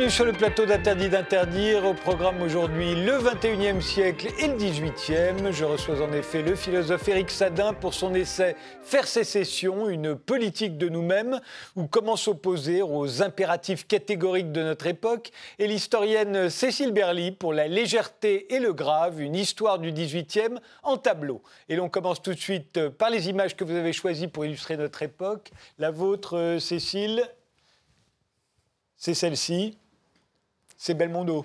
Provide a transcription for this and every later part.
Bienvenue sur le plateau d'Interdit d'interdire. Au programme aujourd'hui, le 21e siècle et le 18e. Je reçois en effet le philosophe Éric Sadin pour son essai Faire sécession, une politique de nous-mêmes, ou comment s'opposer aux impératifs catégoriques de notre époque, et l'historienne Cécile Berly pour La légèreté et le grave, une histoire du 18e en tableau. Et l'on commence tout de suite par les images que vous avez choisies pour illustrer notre époque. La vôtre, Cécile? C'est celle-ci, c'est Belmondo.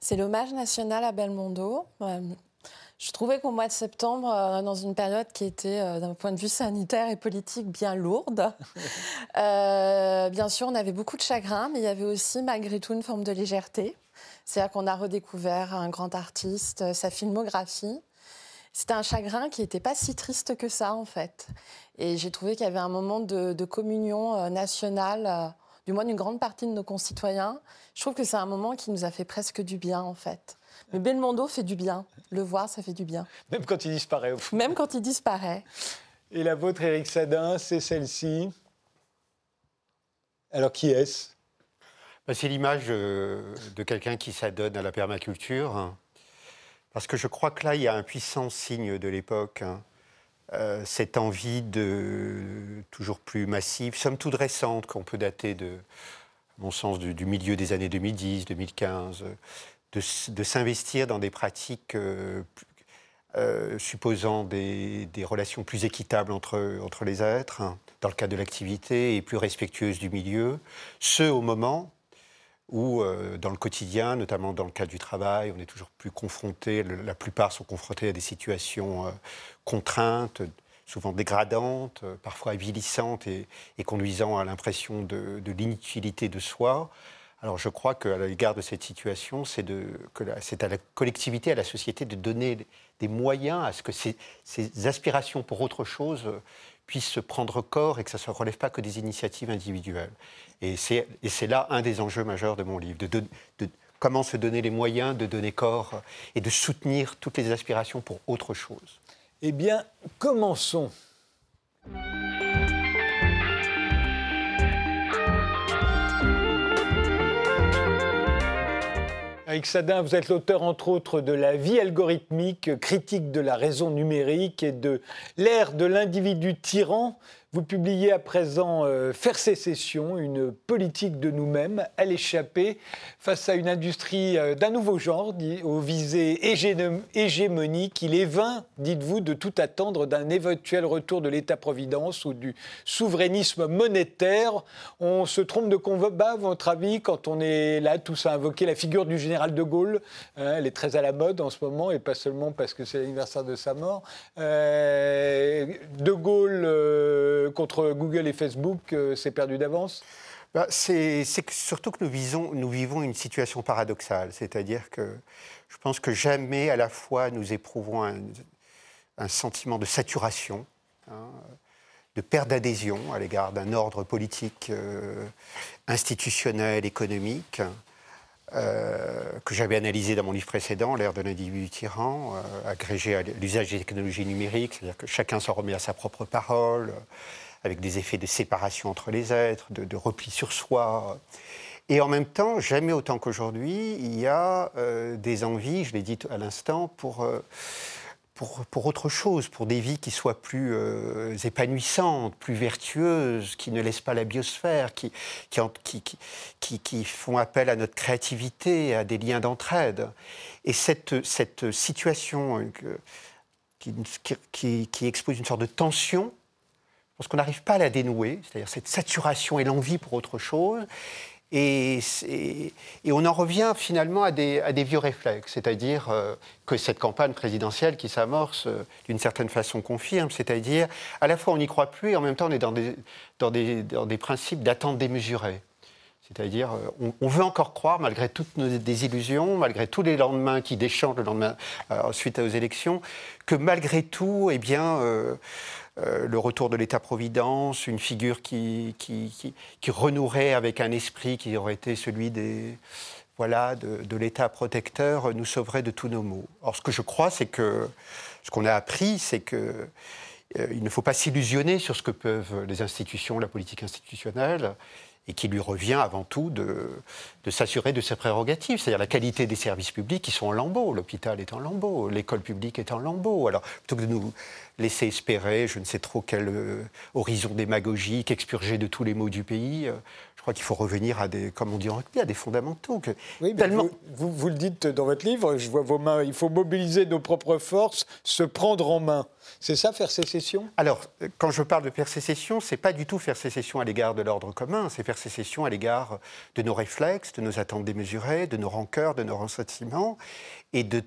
C'est l'hommage national à Belmondo. Euh, je trouvais qu'au mois de septembre, euh, dans une période qui était, euh, d'un point de vue sanitaire et politique, bien lourde, bien sûr, on avait beaucoup de chagrin, mais il y avait aussi, malgré tout, une forme de légèreté. C'est-à-dire qu'on a redécouvert un grand artiste, sa filmographie. C'était un chagrin qui n'était pas si triste que ça, en fait. Et j'ai trouvé qu'il y avait un moment de, de communion nationale du moins d'une grande partie de nos concitoyens. Je trouve que c'est un moment qui nous a fait presque du bien, en fait. Mais Belmondo fait du bien. Le voir, ça fait du bien. Même quand il disparaît, au fond. Même quand il disparaît. Et la vôtre, Éric Sadin, c'est celle-ci. Alors, qui est-ce? Bah, C'est l'image euh, de quelqu'un qui s'adonne à la permaculture. Parce que je crois que là, il y a un puissant signe de l'époque. Euh, cette envie de toujours plus massive, somme toute récente, qu'on peut dater de, mon sens, du, milieu des années 2010, 2015, de, s'investir dans des pratiques euh, euh, supposant des, relations plus équitables entre, entre les êtres, hein, dans le cadre de l'activité, et plus respectueuses du milieu, ce au moment où, dans le quotidien, notamment dans le cadre du travail, on est toujours plus confronté, la plupart sont confrontés à des situations contraintes, souvent dégradantes, parfois avilissantes et, conduisant à l'impression de, l'inutilité de soi. Alors je crois qu'à l'égard de cette situation, c'est à la collectivité, à la société de donner des moyens à ce que ces, aspirations pour autre chose puissent prendre corps et que ça ne relève pas que des initiatives individuelles. Et c'est là un des enjeux majeurs de mon livre, de, de comment se donner les moyens de donner corps et de soutenir toutes les aspirations pour autre chose. Eh bien, commençons. Avec Sadin, vous êtes l'auteur entre autres de La vie algorithmique, critique de la raison numérique et de l'ère de l'individu tyran, vous publiez à présent euh, Faire sécession, une politique de nous-mêmes à l'échapper face à une industrie euh, d'un nouveau genre, aux visées hégémoniques. Il est vain, dites-vous, de tout attendre d'un éventuel retour de l'État-providence ou du souverainisme monétaire. On se trompe de combat, à votre avis, quand on est là tous à invoquer la figure du général de Gaulle. Hein, elle est très à la mode en ce moment, et pas seulement parce que c'est l'anniversaire de sa mort. Euh, de Gaulle contre Google et Facebook, euh, c'est perdu d'avance? Bah, C'est surtout que nous vivons une situation paradoxale, c'est-à-dire que je pense que jamais à la fois nous éprouvons un, sentiment de saturation, hein, de perte d'adhésion à l'égard d'un ordre politique, euh, institutionnel, économique, euh, que j'avais analysé dans mon livre précédent, L'ère de l'individu tyran, agrégé à l'usage des technologies numériques, c'est-à-dire que chacun s'en remet à sa propre parole, avec des effets de séparation entre les êtres, de, repli sur soi. Et en même temps, jamais autant qu'aujourd'hui, il y a euh, des envies, je l'ai dit à l'instant, pour, euh, pour, pour, autre chose, pour des vies qui soient plus euh, épanouissantes, plus vertueuses, qui ne laissent pas la biosphère, qui, qui, qui, qui, font appel à notre créativité, à des liens d'entraide. Et cette, cette situation qui, qui expose une sorte de tension parce qu'on n'arrive pas à la dénouer, c'est-à-dire cette saturation et l'envie pour autre chose. Et, on en revient finalement à des, à des vieux réflexes, c'est-à-dire euh, que cette campagne présidentielle qui s'amorce euh, d'une certaine façon confirme, c'est-à-dire à la fois on n'y croit plus et en même temps on est dans des, dans des, dans des principes d'attente démesurée. C'est-à-dire, euh, on, veut encore croire, malgré toutes nos désillusions, malgré tous les lendemains qui déchangent le lendemain suite aux élections, que malgré tout, eh bien, euh, le retour de l'État-providence, une figure qui, renouerait avec un esprit qui aurait été celui des, voilà, de, l'État protecteur, nous sauverait de tous nos maux. Or, ce que je crois, c'est que ce qu'on a appris, c'est que euh, il ne faut pas s'illusionner sur ce que peuvent les institutions, la politique institutionnelle, et qui lui revient avant tout de, s'assurer de ses prérogatives, c'est-à-dire la qualité des services publics qui sont en lambeaux. L'hôpital est en lambeaux, l'école publique est en lambeaux. Alors, plutôt que de nous laisser espérer, je ne sais trop quel euh, horizon démagogique, expurgé de tous les maux du pays, euh, crois qu'il faut revenir à des, comme on dit en rugby, à des fondamentaux. Que oui, tellement... vous, vous, le dites dans votre livre, je vois vos mains, il faut mobiliser nos propres forces, se prendre en main. C'est ça, faire sécession? Alors, quand je parle de faire sécession, c'est pas du tout faire sécession à l'égard de l'ordre commun, c'est faire sécession à l'égard de nos réflexes, de nos attentes démesurées, de nos rancœurs, de nos ressentiments, et de,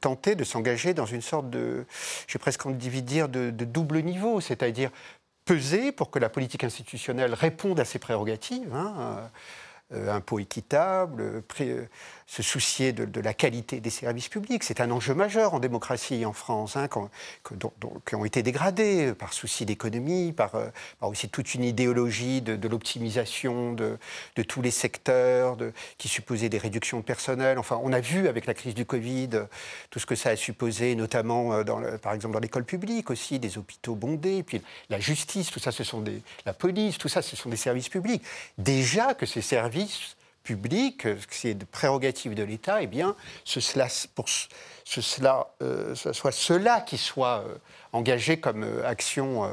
tenter de s'engager dans une sorte de, j'ai presque envie de dire, de double niveau, c'est-à-dire peser pour que la politique institutionnelle réponde à ses prérogatives. Hein, euh, impôts équitables, euh, se soucier de, la qualité des services publics. C'est un enjeu majeur en démocratie en France, hein, qui ont été dégradés par souci d'économie, par, euh, aussi toute une idéologie de, l'optimisation de, tous les secteurs, qui supposait des réductions de personnel. Enfin, on a vu avec la crise du Covid tout ce que ça a supposé, notamment dans par exemple dans l'école publique aussi, des hôpitaux bondés, puis la justice, tout ça, ce sont des, la police, tout ça, ce sont des services publics. Déjà que ces services public, c'est de prérogative de l'État, eh bien, ce cela, pour ce, cela, euh, ce soit cela qui soit euh, engagé comme euh, action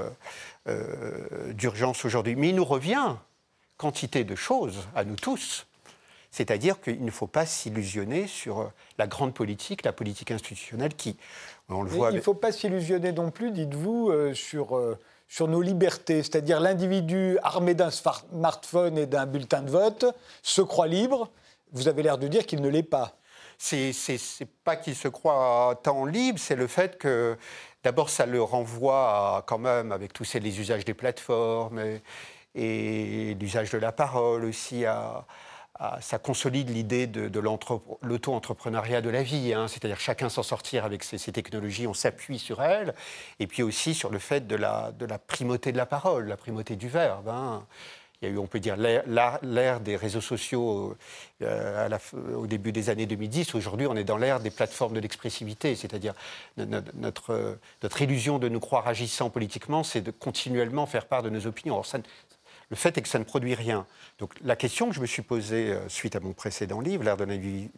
d'urgence aujourd'hui. Mais il nous revient quantité de choses à nous tous. C'est-à-dire qu'il ne faut pas s'illusionner sur la grande politique, la politique institutionnelle qui, on le voit. Il ne faut pas s'illusionner non plus, dites-vous, sur sur nos libertés, c'est-à-dire l'individu armé d'un smartphone et d'un bulletin de vote se croit libre. Vous avez l'air de dire qu'il ne l'est pas. C'est pas qu'il se croit tant libre, c'est le fait que d'abord ça le renvoie quand même avec tous les usages des plateformes et, et l'usage de la parole aussi à, ça consolide l'idée de, l'auto-entrepreneuriat de la vie, hein. c'est-à-dire chacun s'en sortir avec ces, technologies, on s'appuie sur elles, et puis aussi sur le fait de la, primauté de la parole, la primauté du verbe. Hein. Il y a eu, on peut dire, l'ère des réseaux sociaux euh, au début des années 2010. Aujourd'hui, on est dans l'ère des plateformes de l'expressivité, c'est-à-dire notre, illusion de nous croire agissant politiquement, c'est de continuellement faire part de nos opinions. Le fait est que ça ne produit rien. Donc la question que je me suis posée euh, suite à mon précédent livre, L'ère de la du,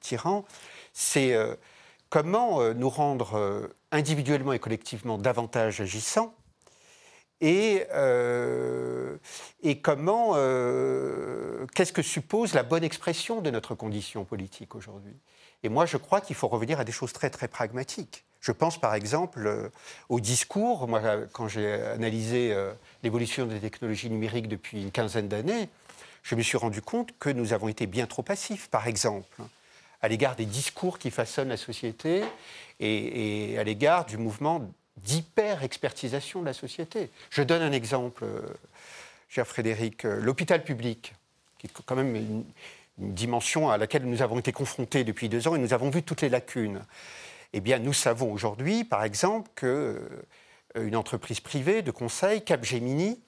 tyran, c'est euh, comment euh, nous rendre individuellement et collectivement davantage agissants et, et comment, qu'est-ce que suppose la bonne expression de notre condition politique aujourd'hui? Et moi, je crois qu'il faut revenir à des choses très, très pragmatiques. Je pense par exemple au discours. Moi, quand j'ai analysé l'évolution des technologies numériques depuis une quinzaine d'années, je me suis rendu compte que nous avons été bien trop passifs, par exemple, à l'égard des discours qui façonnent la société et, à l'égard du mouvement d'hyper-expertisation de la société. Je donne un exemple, euh, cher Frédéric, euh, l'hôpital public, qui est quand même une, dimension à laquelle nous avons été confrontés depuis deux ans et nous avons vu toutes les lacunes. Eh bien, nous savons aujourd'hui, par exemple, que euh, une entreprise privée de conseil, Capgemini,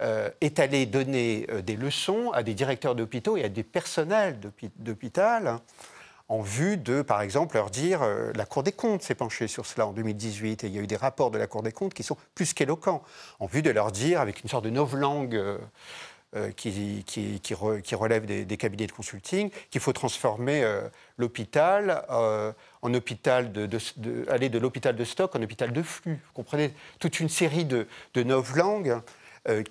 euh, est allée donner euh, des leçons à des directeurs d'hôpitaux et à des personnels d'hôpital en vue de, par exemple, leur dire, la Cour des comptes s'est penchée sur cela en 2018, et il y a eu des rapports de la Cour des comptes qui sont plus qu'éloquents, en vue de leur dire, avec une sorte de novlangue euh, qui, qui, qui, relève des, cabinets de consulting, qu'il faut transformer euh, l'hôpital euh, en hôpital de, aller de l'hôpital de stock en hôpital de flux. Vous comprenez? Toute une série de, de langues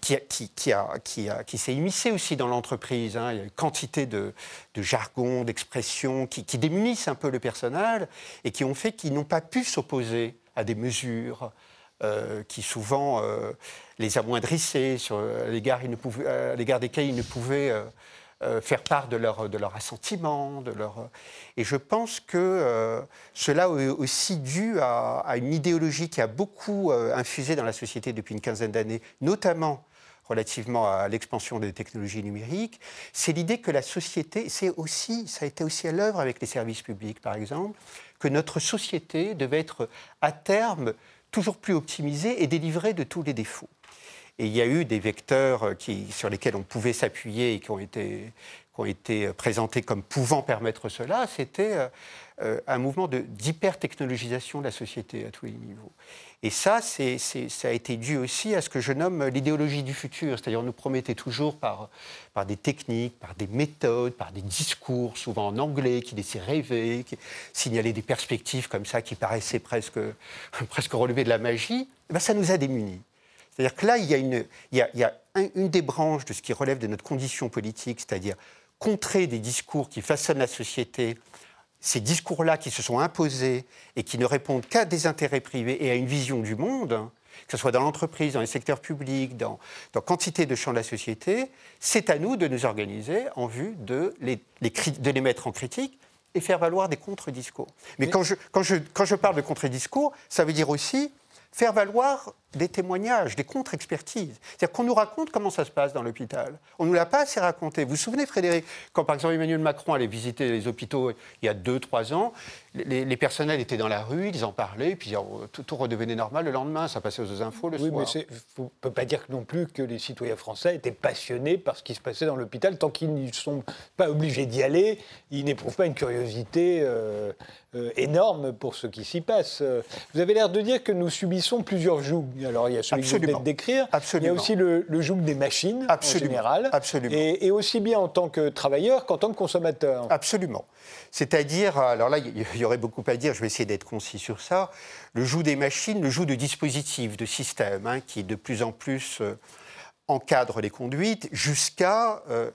qui, s'est immiscée aussi dans l'entreprise. Hein. Il y a une quantité de, de jargon, d'expressions qui, qui, démunissent un peu le personnel et qui ont fait qu'ils n'ont pas pu s'opposer à des mesures qui souvent les amoindrissaient, sur, à l'égard desquels ils ne pouvaient euh, euh, faire part de leur, de leur assentiment. De leur... Et je pense que euh, cela est aussi dû à, une idéologie qui a beaucoup infusé dans la société depuis une quinzaine d'années, notamment relativement à l'expansion des technologies numériques, c'est l'idée que la société, c'est aussi, ça a été aussi à l'œuvre avec les services publics, par exemple, que notre société devait être à terme toujours plus optimisée et délivrée de tous les défauts. Et il y a eu des vecteurs qui, sur lesquels on pouvait s'appuyer et qui ont été, été présentés comme pouvant permettre cela. C'était euh, un mouvement d'hyper-technologisation de la société à tous les niveaux. Et ça, ça a été dû aussi à ce que je nomme l'idéologie du futur. C'est-à-dire, on nous promettait toujours par, des techniques, par des méthodes, par des discours, souvent en anglais, qui laissaient rêver, qui signalaient des perspectives comme ça qui paraissaient presque, relever de la magie. Eh ben, ça nous a démunis. C'est-à-dire que là, il y a, une, il y a, il y a une des branches de ce qui relève de notre condition politique, c'est-à-dire contrer des discours qui façonnent la société ces discours-là qui se sont imposés et qui ne répondent qu'à des intérêts privés et à une vision du monde, que ce soit dans l'entreprise, dans les secteurs publics, dans, quantité de champs de la société, c'est à nous de nous organiser en vue de les, de les mettre en critique et faire valoir des contre-discours. Mais, Quand, je, quand, je, quand je parle de contre-discours, ça veut dire aussi faire valoir des témoignages, des contre-expertises. C'est-à-dire qu'on nous raconte comment ça se passe dans l'hôpital. On ne nous l'a pas assez raconté. Vous vous souvenez, Frédéric, quand par exemple Emmanuel Macron allait visiter les hôpitaux il y a deux, trois ans, les, personnels étaient dans la rue, ils en parlaient, puis oh, tout, redevenait normal le lendemain, ça passait aux infos le oui, soir. Oui, mais on ne peut pas dire non plus que les citoyens français étaient passionnés par ce qui se passait dans l'hôpital. Tant qu'ils ne sont pas obligés d'y aller, ils n'éprouvent pas une curiosité euh, euh, énorme pour ce qui s'y passe. Vous avez l'air de dire que nous subissons plusieurs jougs. Alors, il y a celui Absolument. décrire. Il y a aussi le, le joug des machines en général. Absolument. Et, aussi bien en tant que travailleur qu'en tant que consommateur. Absolument. C'est-à-dire, alors là, il y aurait beaucoup à dire, je vais essayer d'être concis sur ça, le joug des machines, le joug de dispositifs, de systèmes, hein, qui de plus en plus euh, encadrent les conduites, jusqu'à... Euh,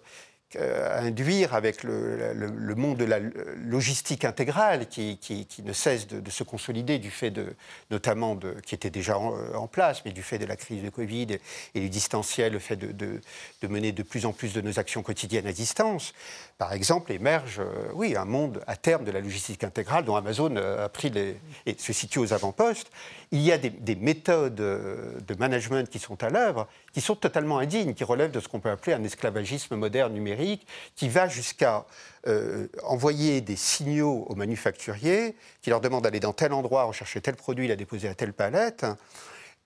euh, induire avec le, monde de la logistique intégrale qui, ne cesse de, se consolider du fait de, notamment de, qui était déjà en, place, mais du fait de la crise de Covid et, du distanciel, le fait de, mener de plus en plus de nos actions quotidiennes à distance. Par exemple, émerge, euh, oui, un monde à terme de la logistique intégrale dont Amazon a pris et se situe aux avant-postes. Il y a des, des méthodes euh, de management qui sont à l'œuvre, qui sont totalement indignes, qui relèvent de ce qu'on peut appeler un esclavagisme moderne numérique qui va jusqu'à euh, envoyer des signaux aux manufacturiers qui leur demandent d'aller dans tel endroit rechercher tel produit, la déposer à telle palette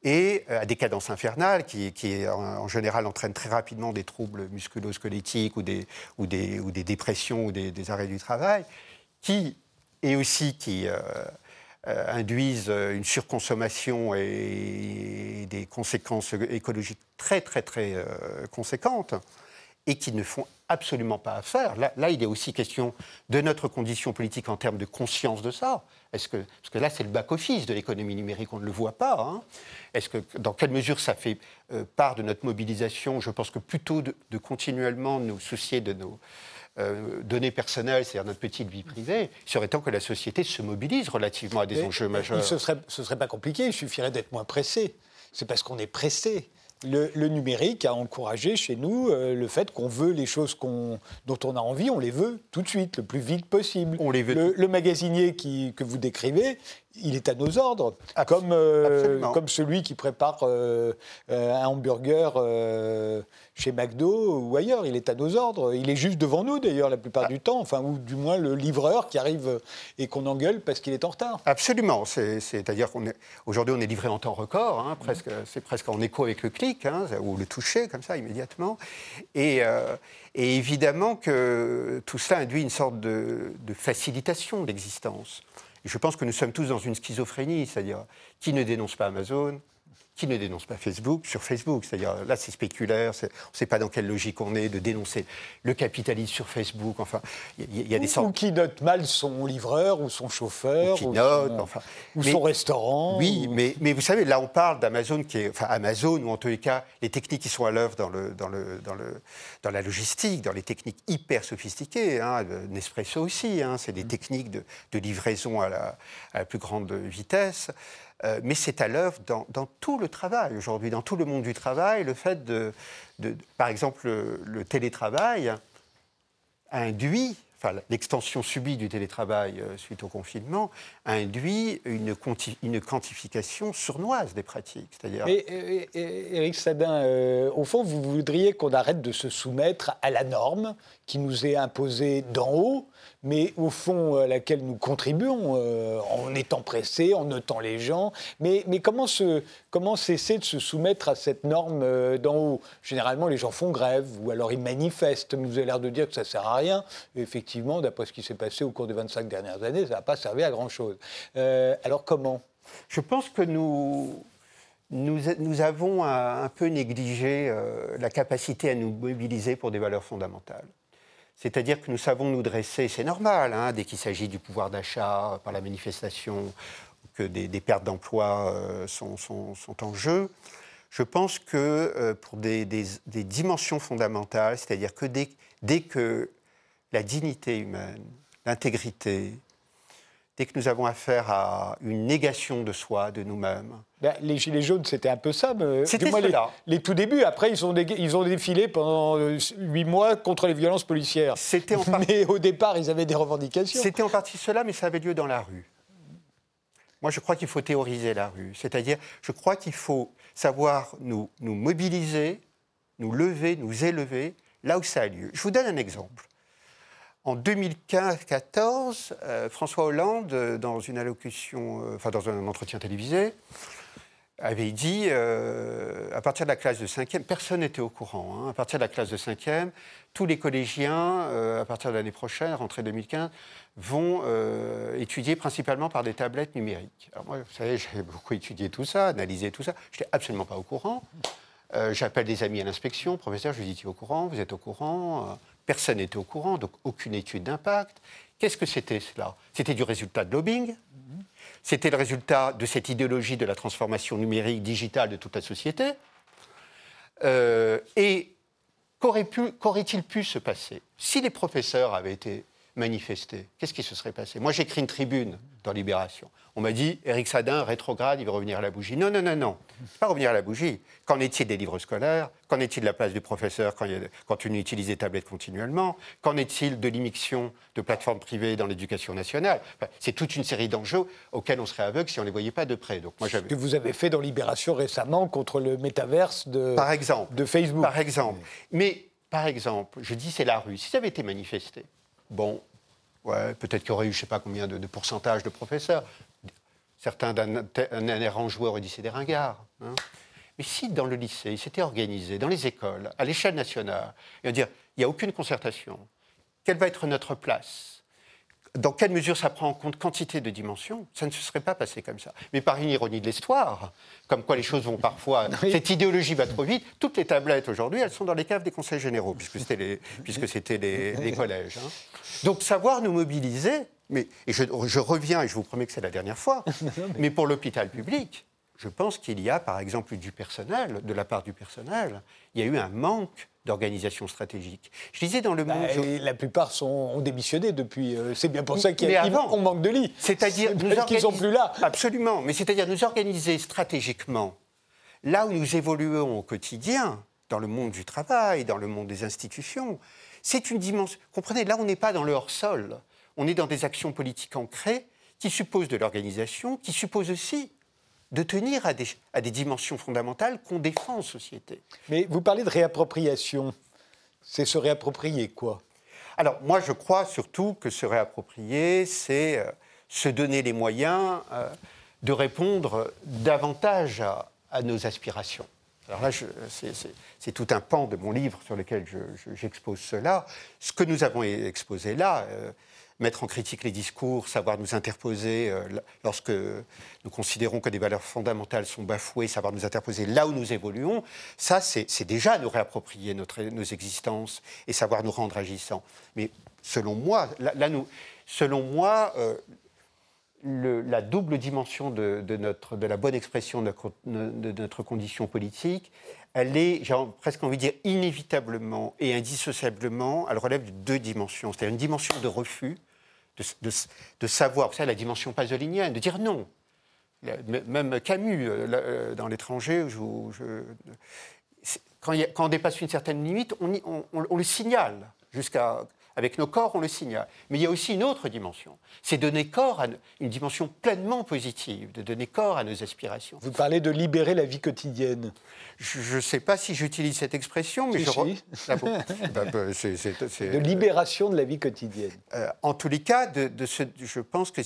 et euh, à des cadences infernales qui, en, général entraînent très rapidement des troubles musculo-squelettiques ou des, dépressions ou des, arrêts du travail, qui, et aussi qui induisent une surconsommation et des conséquences écologiques très très très conséquentes et qui ne font absolument pas affaire. Là, il est aussi question de notre condition politique en termes de conscience de ça. Est-ce que, parce que là, c'est le back-office de l'économie numérique, on ne le voit pas. Hein. Est-ce que, dans quelle mesure ça fait euh, part de notre mobilisation? Je pense que plutôt de, continuellement nous soucier de nos euh, données personnelles, c'est-à-dire notre petite vie privée, il serait temps que la société se mobilise relativement à des enjeux majeurs. Ce ne serait, ce serait pas compliqué, il suffirait d'être moins pressé. C'est parce qu'on est pressé le, numérique a encouragé chez nous euh, le fait qu'on veut les choses dont on a envie, on les veut tout de suite, le plus vite possible. On les veut. Le, le magasinier qui, que vous décrivez, il est à nos ordres, comme, euh, comme celui qui prépare euh, un hamburger chez McDo ou ailleurs. Il est à nos ordres. Il est juste devant nous, d'ailleurs, la plupart ah. du temps. Enfin, ou du moins le livreur qui arrive et qu'on engueule parce qu'il est en retard. Absolument. C'est-à-dire qu'aujourd'hui, on, est livré en temps record. Hein, presque, c'est presque en écho avec le clic hein, ou le toucher, comme ça, immédiatement. Et, euh, et, évidemment que tout cela induit une sorte de, de facilitation de l'existence. Je pense que nous sommes tous dans une schizophrénie, c'est-à-dire qui ne dénonce pas Amazon, qui ne dénonce pas Facebook sur Facebook. C'est-à-dire, là, c'est spéculaire, on ne sait pas dans quelle logique on est de dénoncer le capitalisme sur Facebook. Enfin, il y, a des sortes... Ou qui note mal son livreur ou son chauffeur. Ou qui note, son, enfin. Ou son restaurant. Oui, mais, mais vous savez, là, on parle d'Amazon, qui est, enfin, Amazon, ou en tous les cas, les techniques qui sont à l'œuvre dans, le, dans, le, dans, le, dans la logistique, dans les techniques hyper sophistiquées. Hein, Nespresso aussi, hein, c'est des mm. techniques de, de livraison à la, à la, plus grande vitesse. Euh, mais c'est à l'œuvre dans, tout le travail aujourd'hui, dans tout le monde du travail, le fait de, par exemple, le, télétravail induit, enfin l'extension subie du télétravail euh, suite au confinement, induit une, quantification sournoise des pratiques. C'est-à-dire. Éric Sadin, euh, au fond, vous voudriez qu'on arrête de se soumettre à la norme qui nous est imposée d'en haut mais au fond à laquelle nous contribuons en étant pressés, en notant les gens. Mais, comment, se, comment cesser de se soumettre à cette norme d'en haut? Généralement, les gens font grève ou alors ils manifestent, mais vous avez l'air de dire que ça ne sert à rien. effectivement, d'après ce qui s'est passé au cours des 25 dernières années, ça n'a pas servi à grand-chose. alors comment? Je pense que nous nous, avons un, peu négligé euh, la capacité à nous mobiliser pour des valeurs fondamentales. C'est-à-dire que nous savons nous dresser, c'est normal, hein, dès qu'il s'agit du pouvoir d'achat par la manifestation, que des, pertes d'emplois euh, sont, en jeu. Je pense que euh, pour des, dimensions fondamentales, c'est-à-dire que dès que la dignité humaine, l'intégrité, dès que nous avons affaire à une négation de soi, de nous-mêmes. Ben, les Gilets jaunes, c'était un peu ça. C'était les, les, tout débuts. Après, ils ont, ils ont défilé pendant euh, huit mois contre les violences policières. En Mais au départ, ils avaient des revendications. C'était en partie cela, mais ça avait lieu dans la rue. Moi, je crois qu'il faut théoriser la rue. C'est-à-dire, je crois qu'il faut savoir nous, nous mobiliser, nous lever, nous élever là où ça a lieu. Je vous donne un exemple. En 2015-14, euh, François Hollande, euh, dans une allocution, euh, enfin dans un entretien télévisé, avait dit, à partir de la classe de 5e, personne n'était au courant, hein, à partir de la classe de 5e, tous les collégiens, à partir de l'année prochaine, rentrée 2015, vont étudier principalement par des tablettes numériques. Alors moi, vous savez, j'ai beaucoup étudié tout ça, analysé tout ça, je n'étais absolument pas au courant. J'appelle des amis à l'inspection, professeur, je lui dis, tu au courant, vous êtes au courant? Personne n'était au courant, donc aucune étude d'impact. Qu'est-ce que c'était cela? C'était du résultat de lobbying. C'était le résultat de cette idéologie de la transformation numérique, digitale de toute la société. Euh, et qu'aurait-il pu se passer? Si les professeurs avaient été manifestés Qu'est-ce qui se serait passé? Moi, j'écris une tribune dans Libération. On m'a dit, Éric Sadin, rétrograde, il va revenir à la bougie. Non, non, non, non. Pas revenir à la bougie. Qu'en est-il des livres scolaires? Qu'en est-il de la place du professeur quand, il quand on utilise des tablettes continuellement? Qu'en est-il de l'immixion de plateformes privées dans l'éducation nationale? C'est toute une série d'enjeux auxquels on serait aveugle si on ne les voyait pas de près. Donc, moi, Ce que vous avez fait dans Libération récemment contre le métaverse de, par exemple, de Facebook. Par exemple. Mais, par exemple, je dis c'est la rue. Si ça avait été manifesté, bon, ouais, peut-être qu'il y aurait eu je ne sais pas combien de, de pourcentage de professeurs. Certains d'un errant joueur dit c'est des ringards. Hein. Mais si dans le lycée, il s'était organisé, dans les écoles, à l'échelle nationale, et dire il n'y a aucune concertation, quelle va être notre place dans quelle mesure ça prend en compte quantité de dimensions, ça ne se serait pas passé comme ça. Mais par une ironie de l'histoire, comme quoi les choses vont parfois, cette idéologie va trop vite, toutes les tablettes aujourd'hui, elles sont dans les caves des conseils généraux, puisque c'était les, puisque c'était les, collèges. Hein. Donc savoir nous mobiliser, mais, et je, reviens, et je vous promets que c'est la dernière fois, mais... pour l'hôpital public, je pense qu'il y a par exemple du personnel, de la part du personnel, il y a eu un manque d'organisation stratégique. Je disais dans le bah, monde. La plupart sont, ont démissionné depuis. Euh, c'est bien pour ça qu'on manque de lits. C'est-à-dire. Qu'ils sont plus là. Absolument. Mais c'est-à-dire nous organiser stratégiquement là où nous évoluons au quotidien, dans le monde du travail, dans le monde des institutions. C'est une dimension. Comprenez, là, on n'est pas dans le hors-sol on est dans des actions politiques ancrées qui supposent de l'organisation, qui supposent aussi de tenir à des, à des dimensions fondamentales qu'on défend en société. Mais vous parlez de réappropriation. C'est se réapproprier quoi? Alors moi je crois surtout que se réapproprier, c'est euh, se donner les moyens euh, de répondre davantage à, nos aspirations. Alors là, c'est tout un pan de mon livre sur lequel j'expose cela. Ce que nous avons exposé là, euh, mettre en critique les discours, savoir nous interposer euh, lorsque nous considérons que des valeurs fondamentales sont bafouées, savoir nous interposer là où nous évoluons, ça, c'est déjà nous réapproprier notre, nos existences et savoir nous rendre agissants. Mais selon moi, là, nous, selon moi, euh, la double dimension de, notre, de la bonne expression de de notre condition politique, elle est, j'ai presque envie de dire, inévitablement et indissociablement, elle relève de deux dimensions. C'est-à-dire une dimension de refus, de, savoir, vous savez, la dimension pasolinienne, de dire non. Même Camus, euh, euh, dans l'étranger, quand, on dépasse une certaine limite, on, le signale jusqu'à avec nos corps, on le signale. Mais il y a aussi une autre dimension, c'est donner corps à une dimension pleinement positive, de donner corps à nos aspirations. Vous parlez de libérer la vie quotidienne. Je ne sais pas si j'utilise cette expression, mais si, je... Si. Ah bon bah, bah. De libération de la vie quotidienne. Euh, en tous les cas, de, de ce, je pense que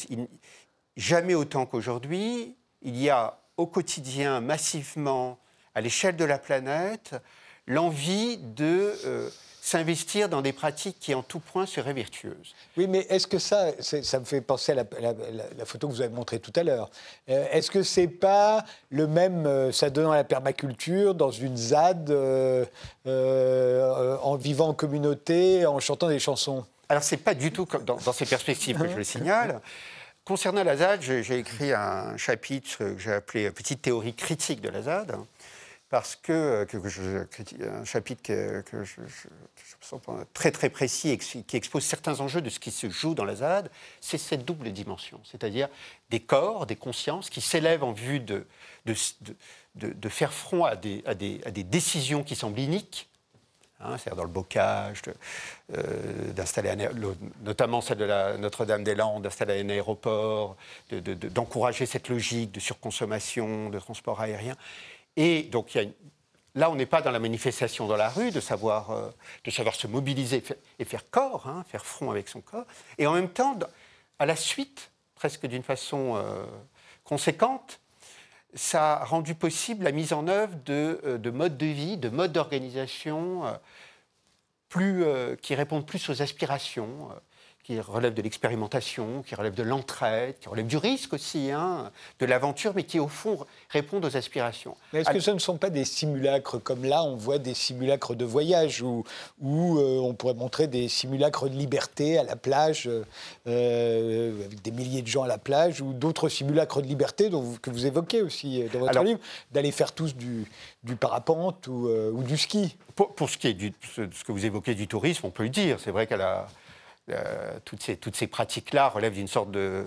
jamais autant qu'aujourd'hui, il y a au quotidien massivement, à l'échelle de la planète, l'envie de euh, s'investir dans des pratiques qui en tout point seraient vertueuses. Oui, mais est-ce que ça, ça me fait penser à la, la, la, photo que vous avez montrée tout à l'heure. Euh, est-ce que c'est pas le même, euh, ça donne à la permaculture dans une ZAD, euh, euh, en vivant en communauté, en chantant des chansons? Alors c'est pas du tout dans, dans ces perspectives que je le signale. Concernant la ZAD, j'ai écrit un chapitre que j'ai appelé Petite théorie critique de la ZAD parce que, je, un chapitre que, je, je, je, très très précis et qui expose certains enjeux de ce qui se joue dans la ZAD, c'est cette double dimension, c'est-à-dire des corps, des consciences qui s'élèvent en vue de, faire front à des, décisions qui semblent iniques, Hein, c'est-à-dire dans le bocage, euh, d'installer notamment celle de la Notre-Dame-des-Landes, d'installer un aéroport, d'encourager de, de, cette logique de surconsommation, de transport aérien. Et donc, là, on n'est pas dans la manifestation dans la rue, de savoir, euh, de savoir se mobiliser et faire corps, hein, faire front avec son corps. Et en même temps, à la suite, presque d'une façon euh, conséquente, ça a rendu possible la mise en œuvre de, euh, de modes de vie, de modes d'organisation qui répondent plus aux aspirations, qui relèvent de l'expérimentation, qui relèvent de l'entraide, qui relèvent du risque aussi, hein, de l'aventure, mais qui au fond répondent aux aspirations. Mais est-ce que ce ne sont pas des simulacres comme là On voit des simulacres de voyage où, où euh, on pourrait montrer des simulacres de liberté à la plage, euh, avec des milliers de gens à la plage, ou d'autres simulacres de liberté dont vous, que vous évoquez aussi dans votre Alors, livre, d'aller faire tous du, du parapente ou, euh, ou, du ski? Pour, pour ce qui est de ce que vous évoquez du tourisme, on peut le dire. C'est vrai qu'à la euh, toutes ces, toutes ces pratiques-là relèvent d'une sorte de,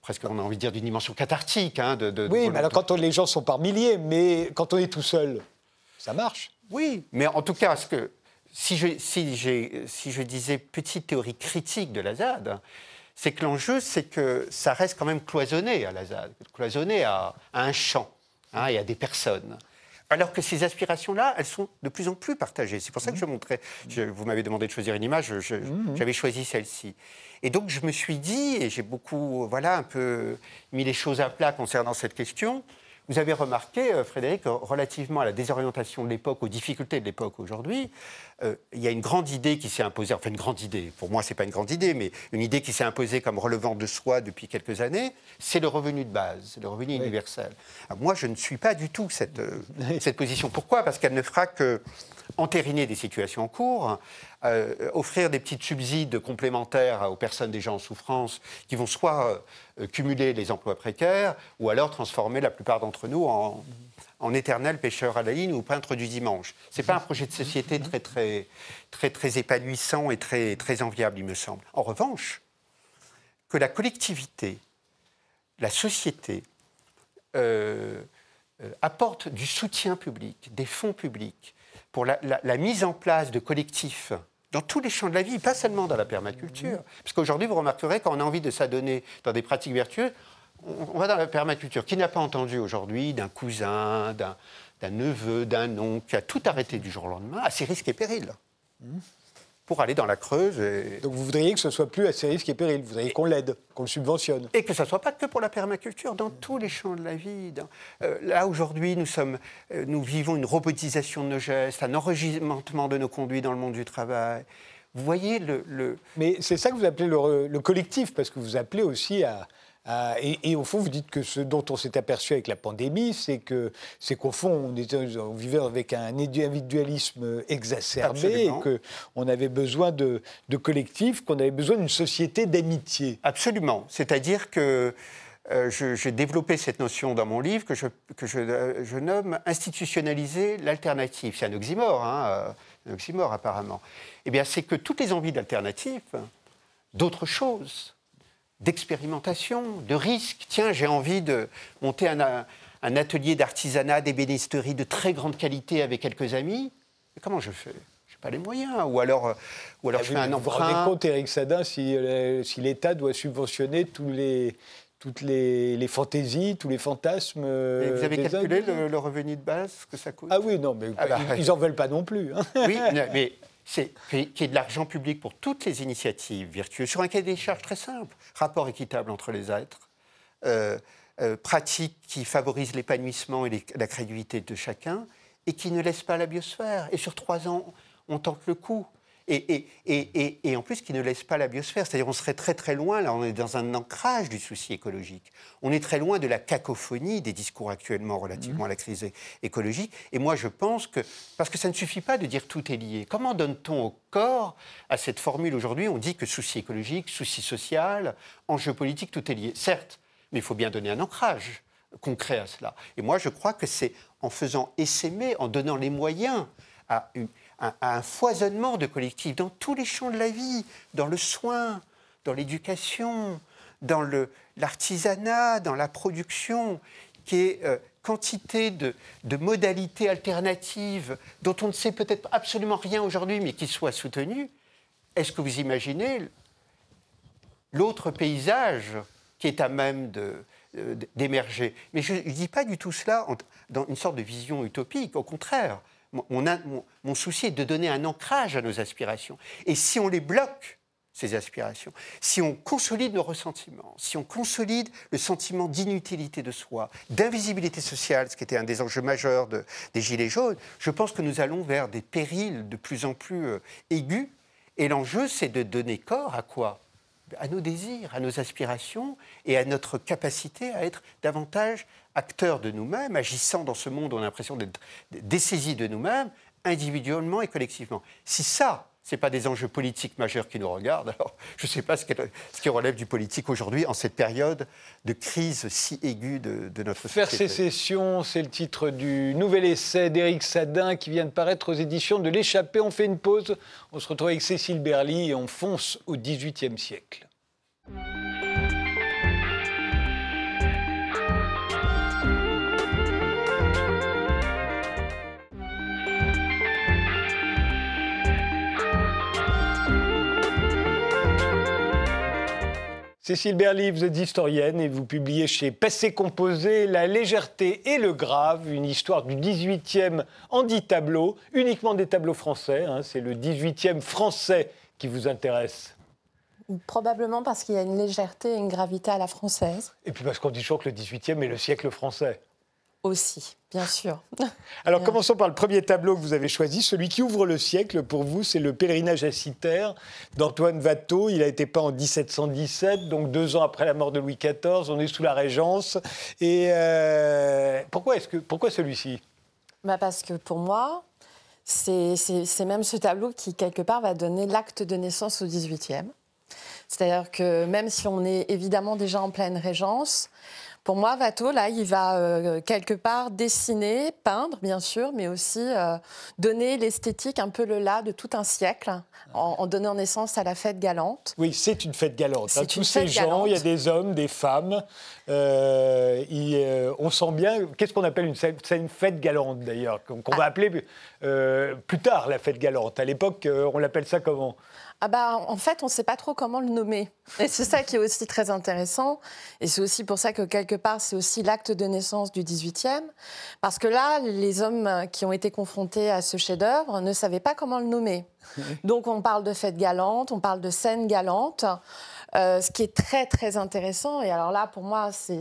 presque, on a envie de dire, d'une dimension cathartique. Hein, de, de, oui, de... mais alors quand on, les gens sont par milliers, mais quand on est tout seul, ça marche. Oui, mais en tout cas, ce que, si, je, si, si je disais petite théorie critique de la ZAD, c'est que l'enjeu, c'est que ça reste quand même cloisonné à la ZAD, cloisonné à, à un champ hein, et à des personnes. Alors que ces aspirations-là, elles sont de plus en plus partagées. C'est pour ça que je montrais. Je, vous m'avez demandé de choisir une image, j'avais mmh. choisi celle-ci. Et donc je me suis dit, et j'ai beaucoup, voilà, un peu mis les choses à plat concernant cette question. Vous avez remarqué, euh, Frédéric, relativement à la désorientation de l'époque, aux difficultés de l'époque aujourd'hui, euh, il y a une grande idée qui s'est imposée, enfin une grande idée, pour moi c'est pas une grande idée, mais une idée qui s'est imposée comme relevant de soi depuis quelques années, c'est le revenu de base, le revenu oui. universel. Alors, moi je ne suis pas du tout cette, euh, cette position. Pourquoi? Parce qu'elle ne fera que entériner des situations en cours, euh, offrir des petites subsides complémentaires aux personnes déjà en souffrance qui vont soit euh, cumuler les emplois précaires ou alors transformer la plupart d'entre nous en, en éternels pêcheurs à la ligne ou peintres du dimanche. Ce n'est pas un projet de société très, très, très, très épanouissant et très, très enviable, il me semble. En revanche, que la collectivité, la société, euh, euh, apporte du soutien public, des fonds publics, pour la, la, la, mise en place de collectifs dans tous les champs de la vie, pas seulement dans la permaculture. Parce qu'aujourd'hui, vous remarquerez, quand on a envie de s'adonner dans des pratiques vertueuses, on, va dans la permaculture. Qui n'a pas entendu aujourd'hui d'un cousin, d'un neveu, d'un oncle qui a tout arrêté du jour au lendemain, à ses risques et périls mmh. pour aller dans la Creuse. Et... Donc vous voudriez que ce soit plus à ses risques et périls, vous voudriez qu'on l'aide, qu'on le subventionne. Et que ce ne soit pas que pour la permaculture, dans tous les champs de la vie. Dans... Euh, là, aujourd'hui, nous, sommes, euh, nous vivons une robotisation de nos gestes, un enregistrement de nos conduits dans le monde du travail. Vous voyez le... le... Mais c'est ça que vous appelez le, le, collectif, parce que vous appelez aussi à... Euh, et, et, au fond, vous dites que ce dont on s'est aperçu avec la pandémie, c'est que c'est qu'au fond, on, était, on, vivait avec un individualisme exacerbé Absolument. et qu'on avait besoin de, de collectifs, qu'on avait besoin d'une société d'amitié. Absolument. C'est-à-dire que euh, j'ai développé cette notion dans mon livre que je, que je, euh, je nomme institutionnaliser l'alternative. C'est un oxymore, hein, un oxymore apparemment. Eh bien, c'est que toutes les envies d'alternative, d'autres choses, d'expérimentation, de risque. Tiens, j'ai envie de monter un, un atelier d'artisanat, d'ébénisterie de très grande qualité avec quelques amis. Mais comment je fais? Je pas les moyens. Ou alors, ou alors Ah je fais un mais Vous vous rendez emprunt. compte, Éric Sadin, si, euh, si l'État doit subventionner tous les, toutes les, les fantaisies, tous les fantasmes euh, Et vous avez calculé le, le revenu de base que ça coûte? Ah oui, non, mais Ah bah, ils- n'en veulent pas non plus. hein. Oui, mais c'est qu'il y ait de l'argent public pour toutes les initiatives vertueuses sur un cahier des charges très simple. Rapport équitable entre les êtres, euh, euh, pratique qui favorise l'épanouissement et la crédibilité de chacun et qui ne laisse pas la biosphère. Et sur trois ans, on tente le coup. Et, en plus, qui ne laisse pas la biosphère. C'est-à-dire, on serait très très loin, là, on est dans un ancrage du souci écologique. On est très loin de la cacophonie des discours actuellement relativement à la crise écologique. Et moi, je pense que, parce que ça ne suffit pas de dire tout est lié. Comment donne-t-on au corps à cette formule aujourd'hui? On dit que souci écologique, souci social, enjeu politique, tout est lié. Certes, mais il faut bien donner un ancrage concret à cela. Et moi, je crois que c'est en faisant essaimer, en donnant les moyens à, une- à- un foisonnement de collectifs dans tous les champs de la vie, dans le soin, dans l'éducation, dans l'artisanat, dans la production, qui est euh, quantité de, modalités alternatives dont on ne sait peut-être absolument rien aujourd'hui, mais qui soient soutenues. Est-ce que vous imaginez l'autre paysage qui est à même euh, d'émerger? Mais je ne dis pas du tout cela dans une sorte de vision utopique, au contraire. Mon, souci est de donner un ancrage à nos aspirations. Et si on les bloque, ces aspirations, si on consolide nos ressentiments, si on consolide le sentiment d'inutilité de soi, d'invisibilité sociale, ce qui était un des enjeux majeurs de- des Gilets jaunes, je pense que nous allons vers des périls de plus en plus euh, aigus. Et l'enjeu, c'est de donner corps à quoi? À nos désirs, à nos aspirations et à notre capacité à être davantage acteurs de nous-mêmes, agissant dans ce monde où on a l'impression d'être dessaisis de nous-mêmes, individuellement et collectivement. Si ça, ce n'est pas des enjeux politiques majeurs qui nous regardent, alors je ne sais pas ce, qui relève du politique aujourd'hui en cette période de crise si aiguë de, de notre Faire société. sécession, c'est le titre du nouvel essai d'Éric Sadin qui vient de paraître aux éditions de l'Échappée. On fait une pause, on se retrouve avec Cécile Berly et on fonce au XVIIIe siècle. Cécile Berly, vous êtes historienne et vous publiez chez Passé Composé La légèreté et le grave, une histoire du 18e en 10 tableaux, uniquement des tableaux français. hein, c'est le 18e français qui vous intéresse. Probablement parce qu'il y a une légèreté et une gravité à la française Et puis parce qu'on dit toujours que le 18e est le siècle français. Aussi, bien sûr. Alors Bien. commençons par le premier tableau que vous avez choisi, celui qui ouvre le siècle pour vous, c'est le pèlerinage à Citerre d'Antoine Watteau. Il a été peint en 1717, donc deux ans après la mort de Louis XIV. On est sous la Régence. Et euh, pourquoi, est-ce que, pourquoi celui-ci? Bah parce que pour moi, c'est même ce tableau qui, quelque part, va donner l'acte de naissance au 18e. C'est-à-dire que même si on est évidemment déjà en pleine régence, pour moi, Watteau, là, il va euh, quelque part dessiner, peindre, bien sûr, mais aussi euh, donner l'esthétique, un peu le là de tout un siècle, en, en donnant naissance à la fête galante. Oui, c'est une fête galante. hein. C'est Tous une ces fête gens, galante. il y a des hommes, des femmes. euh, il, on sent bien. Qu'est-ce qu'on appelle une, une fête galante d'ailleurs, qu'on qu'on va appeler plus tard la fête galante. À l'époque, on l'appelle ça comment? Ah bah, en fait, on ne sait pas trop comment le nommer. Et c'est ça qui est aussi très intéressant. Et c'est aussi pour ça que, quelque part, c'est aussi l'acte de naissance du 18e. Parce que là, les hommes qui ont été confrontés à ce chef-d'œuvre ne savaient pas comment le nommer. Donc, on parle de fête galante, on parle de scène galante, euh, ce qui est très, très intéressant. Et alors là, pour moi, c'est,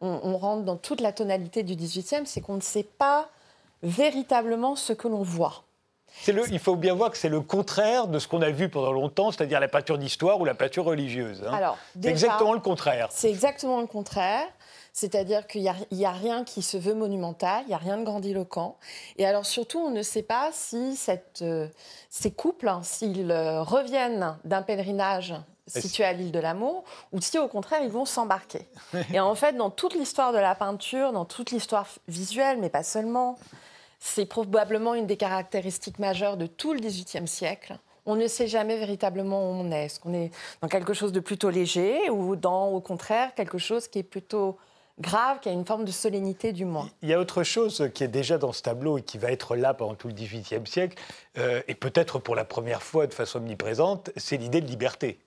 on, on rentre dans toute la tonalité du 18e, c'est qu'on ne sait pas véritablement ce que l'on voit. Le, il faut bien voir que c'est le contraire de ce qu'on a vu pendant longtemps, c'est-à-dire la peinture d'histoire ou la peinture religieuse. hein. Alors, déjà- exactement le contraire. C'est exactement le contraire. C'est-à-dire qu'il n'y a, rien qui se veut monumental, il n'y a rien de grandiloquent. Et alors surtout, on ne sait pas si cette, euh, ces couples, hein, s'ils euh, reviennent d'un pèlerinage situé à l'île de l'Amour, ou si au contraire, ils vont s'embarquer. Et en fait, dans toute l'histoire de la peinture, dans toute l'histoire visuelle, mais pas seulement, c'est probablement une des caractéristiques majeures de tout le XVIIIe siècle. On ne sait jamais véritablement où on est. Est-ce qu'on est dans quelque chose de plutôt léger ou dans, au contraire, quelque chose qui est plutôt grave, qui a une forme de solennité du moi. Il y a autre chose qui est déjà dans ce tableau et qui va être là pendant tout le XVIIIe siècle, euh, et peut-être pour la première fois de façon omniprésente, c'est l'idée de liberté.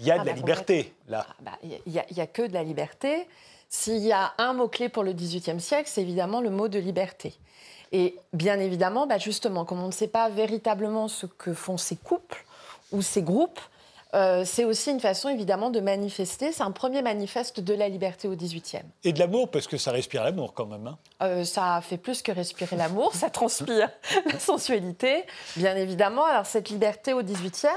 Il y a Ah de la bah, liberté, là. Ah bah, Il n'y a, a que de la liberté. S'il y a un mot-clé pour le XVIIIe siècle, c'est évidemment le mot de liberté. Et bien évidemment, bah, justement, comme on ne sait pas véritablement ce que font ces couples ou ces groupes, euh, c'est aussi une façon évidemment de manifester. C'est un premier manifeste de la liberté au XVIIIe. Et de l'amour, parce que ça respire l'amour quand même. hein. Euh, ça fait plus que respirer l'amour, ça transpire la sensualité, bien évidemment. Alors cette liberté au XVIIIe,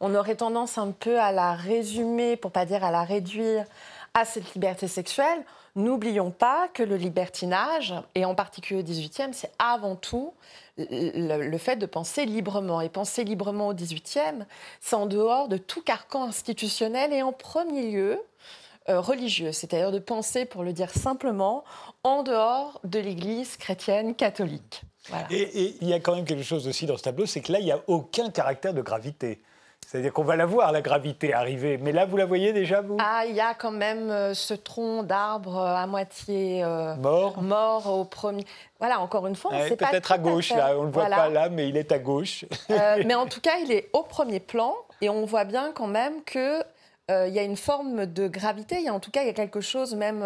on aurait tendance un peu à la résumer, pour pas dire à la réduire, à cette liberté sexuelle. N'oublions pas que le libertinage, et en particulier au XVIIIe, c'est avant tout le, fait de penser librement. Et penser librement au XVIIIe, c'est en dehors de tout carcan institutionnel et en premier lieu euh, religieux, c'est-à-dire de penser, pour le dire simplement, en dehors de l'Église chrétienne catholique. Et il y a quand même quelque chose aussi dans ce tableau, c'est que là, il n'y a aucun caractère de gravité. C'est-à-dire qu'on va la voir, la gravité arriver. Mais là, vous la voyez déjà, vous? Ah, il y a quand même euh, ce tronc d'arbre euh, à moitié euh, Mort mort au premier. Voilà, encore une fois, on Ouais, sait Peut-être à gauche, là. On ne le voit Voilà. pas là, mais il est à gauche. Euh, mais en tout cas, il est au premier plan et on voit bien quand même que euh, il y a une forme de gravité. Il y a en tout cas, il y a quelque chose même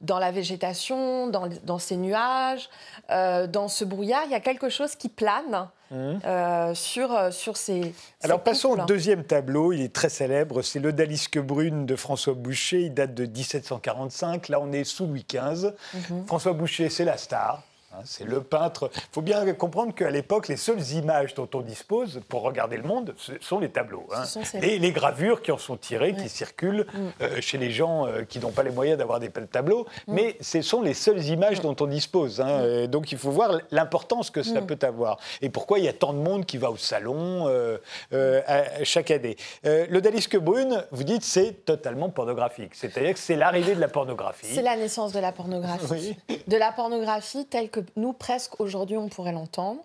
dans la végétation, dans, dans ces nuages, euh, dans ce brouillard. Il y a quelque chose qui plane euh, sur, euh, sur ces. Alors ces passons au deuxième tableau, il est très célèbre, c'est l'Odalisque brune de François Boucher, il date de 1745, là on est sous Louis XV. Mhm. François Boucher, c'est la star. Hein, C'est le peintre. Il faut bien comprendre qu'à l'époque, les seules images dont on dispose pour regarder le monde, ce sont les tableaux. hein. Sont ces- Les, les gravures qui en sont tirées, qui circulent Mm. euh, chez les gens euh, qui n'ont pas les moyens d'avoir des tableaux. Mais ce sont les seules images dont on dispose. hein. Euh, Donc il faut voir l'importance que Mm. peut avoir. Et pourquoi il y a tant de monde qui va au salon euh, à- chaque année? Euh, L'Odalisque brune, vous dites, c'est totalement pornographique. C'est-à-dire que c'est l'arrivée de la pornographie. C'est la naissance de la pornographie. Oui. De la pornographie telle que nous, presque aujourd'hui, on pourrait l'entendre.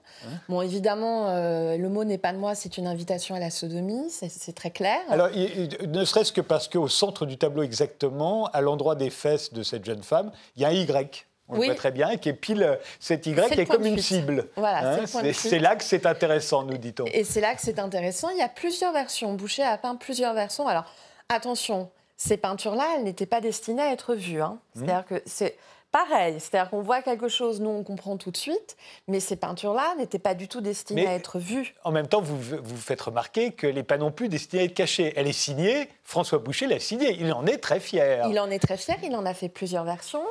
Bon, évidemment, euh, le mot n'est pas de moi, c'est une invitation à la sodomie, c'est très clair. Alors, il- il- ne serait-ce que parce qu'au centre du tableau exactement, à l'endroit des fesses de cette jeune femme, il y a un Y. On Oui. le voit très bien, qui est pile. Cet Y est point comme une cible. Voilà, de c'est là que c'est intéressant, nous dit-on. Et c'est là que c'est intéressant. Il y a plusieurs versions. Boucher a peint plusieurs versions. Alors, attention, ces peintures-là, elles n'étaient pas destinées à être vues. hein. C'est-à-dire que c'est pareil. C'est-à-dire qu'on voit quelque chose, nous, on comprend tout de suite, mais ces peintures-là n'étaient pas du tout destinées Mais- à être vues. En même temps, vous vous faites remarquer qu'elle n'est pas non plus destinée à être cachée. Elle est signée, François Boucher l'a signée. Il en est très fier. Il en est très fier, il en a fait plusieurs versions.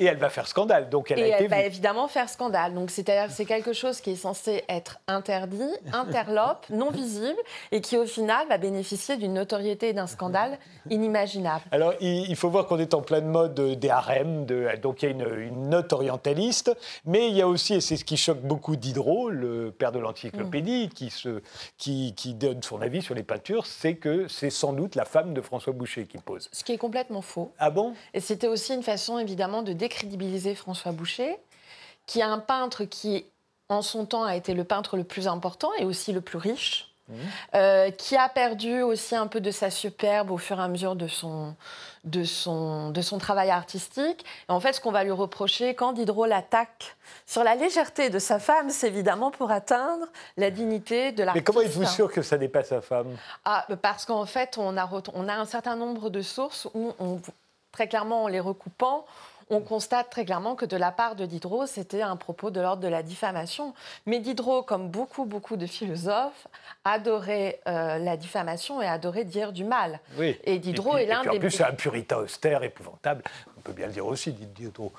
Et elle va faire scandale. Donc elle et a été elle va vue. évidemment faire scandale. Donc c'est-à-dire c'est quelque chose qui est censé être interdit, interlope, non visible, et qui au final va bénéficier d'une notoriété et d'un scandale inimaginable. Alors, il faut voir qu'on est en pleine mode des harems, de- donc il y a une, une note orientaliste, mais il y a aussi, et c'est ce qui choque beaucoup Diderot, le père de l'encyclopédie, qui, se, qui, qui donne son avis sur les peintures, c'est que c'est sans doute la femme de François Boucher qui pose. Ce qui est complètement faux. Ah bon? Et c'était aussi une façon évidemment de décrédibiliser François Boucher, qui est un peintre qui, en son temps, a été le peintre le plus important et aussi le plus riche. euh, qui a perdu aussi un peu de sa superbe au fur et à mesure de son, de son, de son travail artistique. Et en fait, ce qu'on va lui reprocher quand Diderot l'attaque sur la légèreté de sa femme, c'est évidemment pour atteindre la dignité de Mais l'artiste. comment êtes-vous sûr que ça n'est pas sa femme? Ah, parce qu'en fait, on a, on a un certain nombre de sources où, on- très clairement, en les recoupant, on constate très clairement que de la part de Diderot, c'était un propos de l'ordre de la diffamation. Mais Diderot, comme beaucoup, beaucoup de philosophes, adorait euh, la diffamation et adorait dire du mal. Oui. Et Diderot puis- est l'un et puis des- En plus, c'est un puritain austère, épouvantable. On peut bien le dire aussi, dit Diderot.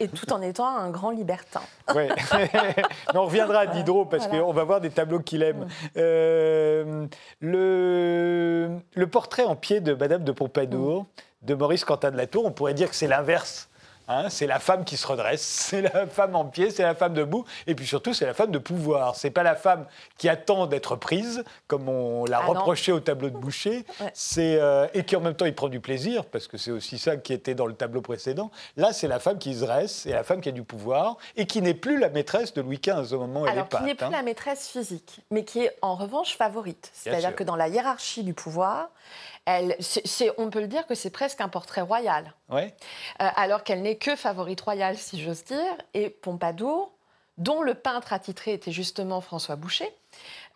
Et tout en étant un grand libertin. Mais on reviendra à Diderot parce Voilà. qu'on va voir des tableaux qu'il aime. Euh, le, le portrait en pied de Madame de Pompadour, de Maurice Quentin de la Tour, on pourrait dire que c'est l'inverse. Hein, c'est la femme qui se redresse, c'est la femme en pied, c'est la femme debout, et puis surtout c'est la femme de pouvoir. C'est pas la femme qui attend d'être prise, comme on l'a Ah non. reproché au tableau de Boucher, Ouais. c'est euh, et qui en même temps il prend du plaisir parce que c'est aussi ça qui était dans le tableau précédent. Là, c'est la femme qui se dresse et la femme qui a du pouvoir et qui n'est plus la maîtresse de Louis XV au moment où elle est qui n'est plus hein. la maîtresse physique, mais qui est en revanche favorite. C'est-à-dire que dans la hiérarchie du pouvoir, Elle, on peut le dire que c'est presque un portrait royal. Ouais. alors qu'elle n'est que favorite royale, si j'ose dire. Et Pompadour, dont le peintre attitré était justement François Boucher,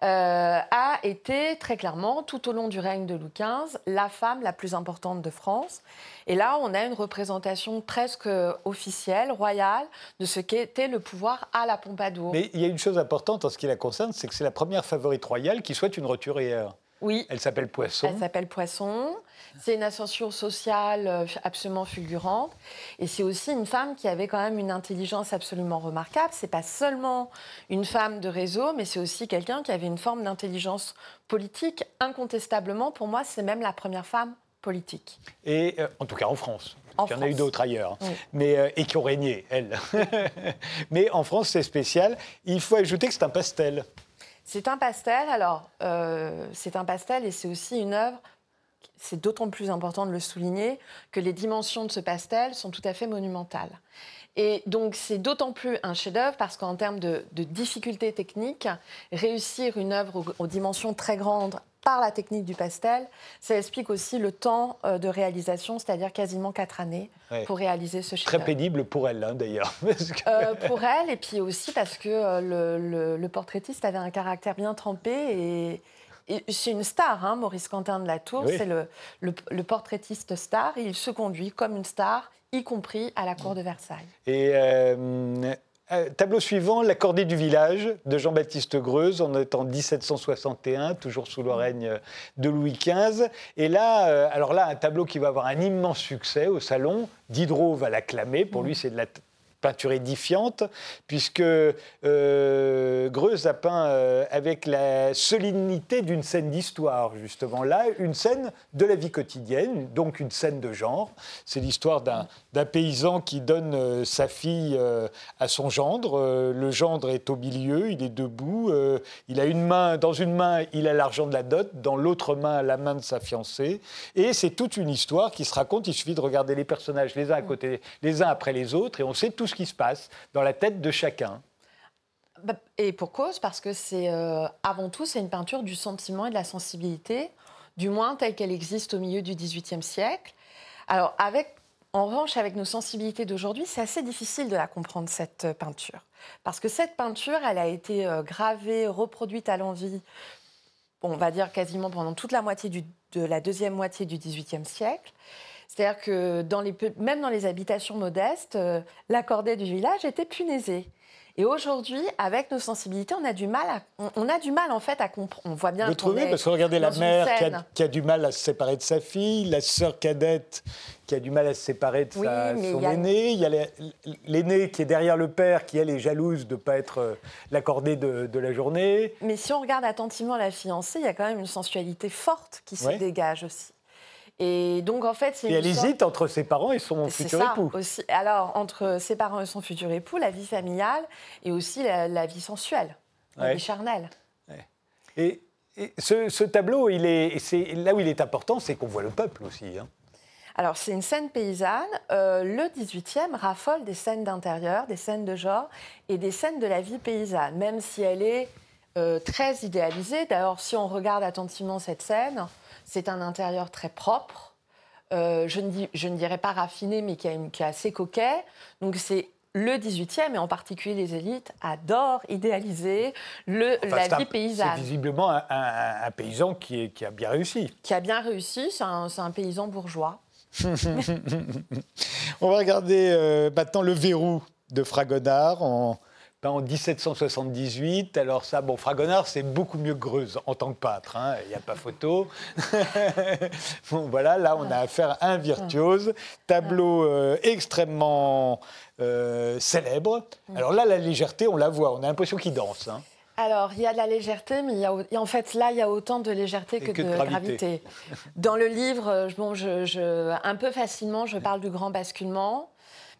euh, a été très clairement, tout au long du règne de Louis XV, la femme la plus importante de France. Et là, on a une représentation presque officielle, royale, de ce qu'était le pouvoir à la Pompadour. Mais il y a une chose importante en ce qui la concerne, c'est que c'est la première favorite royale qui soit une roturière. Oui. Elle s'appelle Poisson. Elle s'appelle Poisson. C'est une ascension sociale euh, absolument fulgurante. Et c'est aussi une femme qui avait quand même une intelligence absolument remarquable. C'est pas seulement une femme de réseau, mais c'est aussi quelqu'un qui avait une forme d'intelligence politique. Incontestablement, pour moi, c'est même la première femme politique. Et euh, en tout cas en France. Il y en a eu d'autres ailleurs, mais, euh, et qui ont régné, elle. mais en France, c'est spécial. Il faut ajouter que c'est un pastel. C'est un pastel, alors euh, c'est un pastel et c'est aussi une œuvre, c'est d'autant plus important de le souligner, que les dimensions de ce pastel sont tout à fait monumentales. Et donc c'est d'autant plus un chef-d'œuvre parce qu'en termes de, difficultés techniques, réussir une œuvre aux dimensions très grandes par la technique du pastel, ça explique aussi le temps euh, de réalisation, c'est-à-dire quasiment quatre années pour réaliser ce chef Très pénible pour elle, hein, d'ailleurs. Euh, pour elle, et puis aussi parce que euh, le, portraitiste avait un caractère bien trempé et, c'est une star, hein, Maurice Quentin de la Tour, c'est le, le, portraitiste star, il se conduit comme une star, y compris à la cour de Versailles. Et euh, tableau suivant, La Cordée du village de Jean-Baptiste Greuze. On est en 1761, toujours sous le règne de Louis XV. Et là, euh, alors là, un tableau qui va avoir un immense succès au salon. Diderot va l'acclamer. Pour lui, c'est de la peinture édifiante, puisque euh, Greuze a peint euh, avec la solennité d'une scène d'histoire, justement. Là, une scène de la vie quotidienne, donc une scène de genre. C'est l'histoire d'un paysan qui donne euh, sa fille à son gendre. le gendre est au milieu, il est debout. il a une main, dans une main, il a l'argent de la dot, dans l'autre main, la main de sa fiancée. Et c'est toute une histoire qui se raconte. Il suffit de regarder les personnages les uns à côté, les uns après les autres, et on sait tout ce qui se passe dans la tête de chacun. Bah, et pour cause, parce que c'est euh, avant tout, c'est une peinture du sentiment et de la sensibilité, du moins telle qu'elle existe au milieu du XVIIIe siècle. Alors, avec, en revanche, avec nos sensibilités d'aujourd'hui, c'est assez difficile de la comprendre, cette euh, peinture. Parce que cette peinture, elle a été euh, gravée, reproduite à l'envie, on va dire quasiment pendant toute la moitié de la deuxième moitié du XVIIIe siècle. C'est-à-dire que dans les, même dans les habitations modestes, euh, la cordée du village était punaisée. Et aujourd'hui, avec nos sensibilités, on a du mal, on, a du mal en fait à comprendre. On voit bien. Vous trouvez Parce que regardez la mère qui a, du mal à se séparer de sa fille, la sœur cadette qui a du mal à se séparer de sa, son aîné, il y a l'aîné qui est derrière le père qui elle est jalouse de ne pas être euh, l'accordé de, de, la journée. Mais si on regarde attentivement la fiancée, il y a quand même une sensualité forte qui se dégage aussi. Et donc, en fait, c'est. Et elle hésite entre ses parents et son futur ça, époux. Aussi. Alors, entre ses parents et son futur époux, la vie familiale et aussi la, vie sensuelle, la vie charnelle. Et, ce, tableau, il est, c'est, là où il est important, c'est qu'on voit le peuple aussi. Hein. Alors, c'est une scène paysanne. Euh, le 18e raffole des scènes d'intérieur, des scènes de genre et des scènes de la vie paysanne, même si elle est euh, très idéalisée. D'ailleurs, si on regarde attentivement cette scène, c'est un intérieur très propre. Euh, je, ne dirais pas raffiné, mais qui, est assez coquet. Donc c'est le 18e, et en particulier les élites, adorent idéaliser le, la vie paysanne. C'est visiblement un, paysan qui, a bien réussi. Qui a bien réussi, c'est un, paysan bourgeois. On va regarder euh, maintenant le verrou de Fragonard en en 1778. Alors ça, bon, Fragonard, c'est beaucoup mieux que Greuze en tant que peintre. Hein. Il n'y a pas photo. bon, voilà, là, on a affaire à un virtuose. Tableau euh, extrêmement euh, célèbre. Alors là, la légèreté, on la voit. On a l'impression qu'il danse. Hein. Alors, il y a de la légèreté, mais il y a, en fait, là, il y a autant de légèreté que, de, gravité. Dans le livre, bon, je, un peu facilement, je parle du grand basculement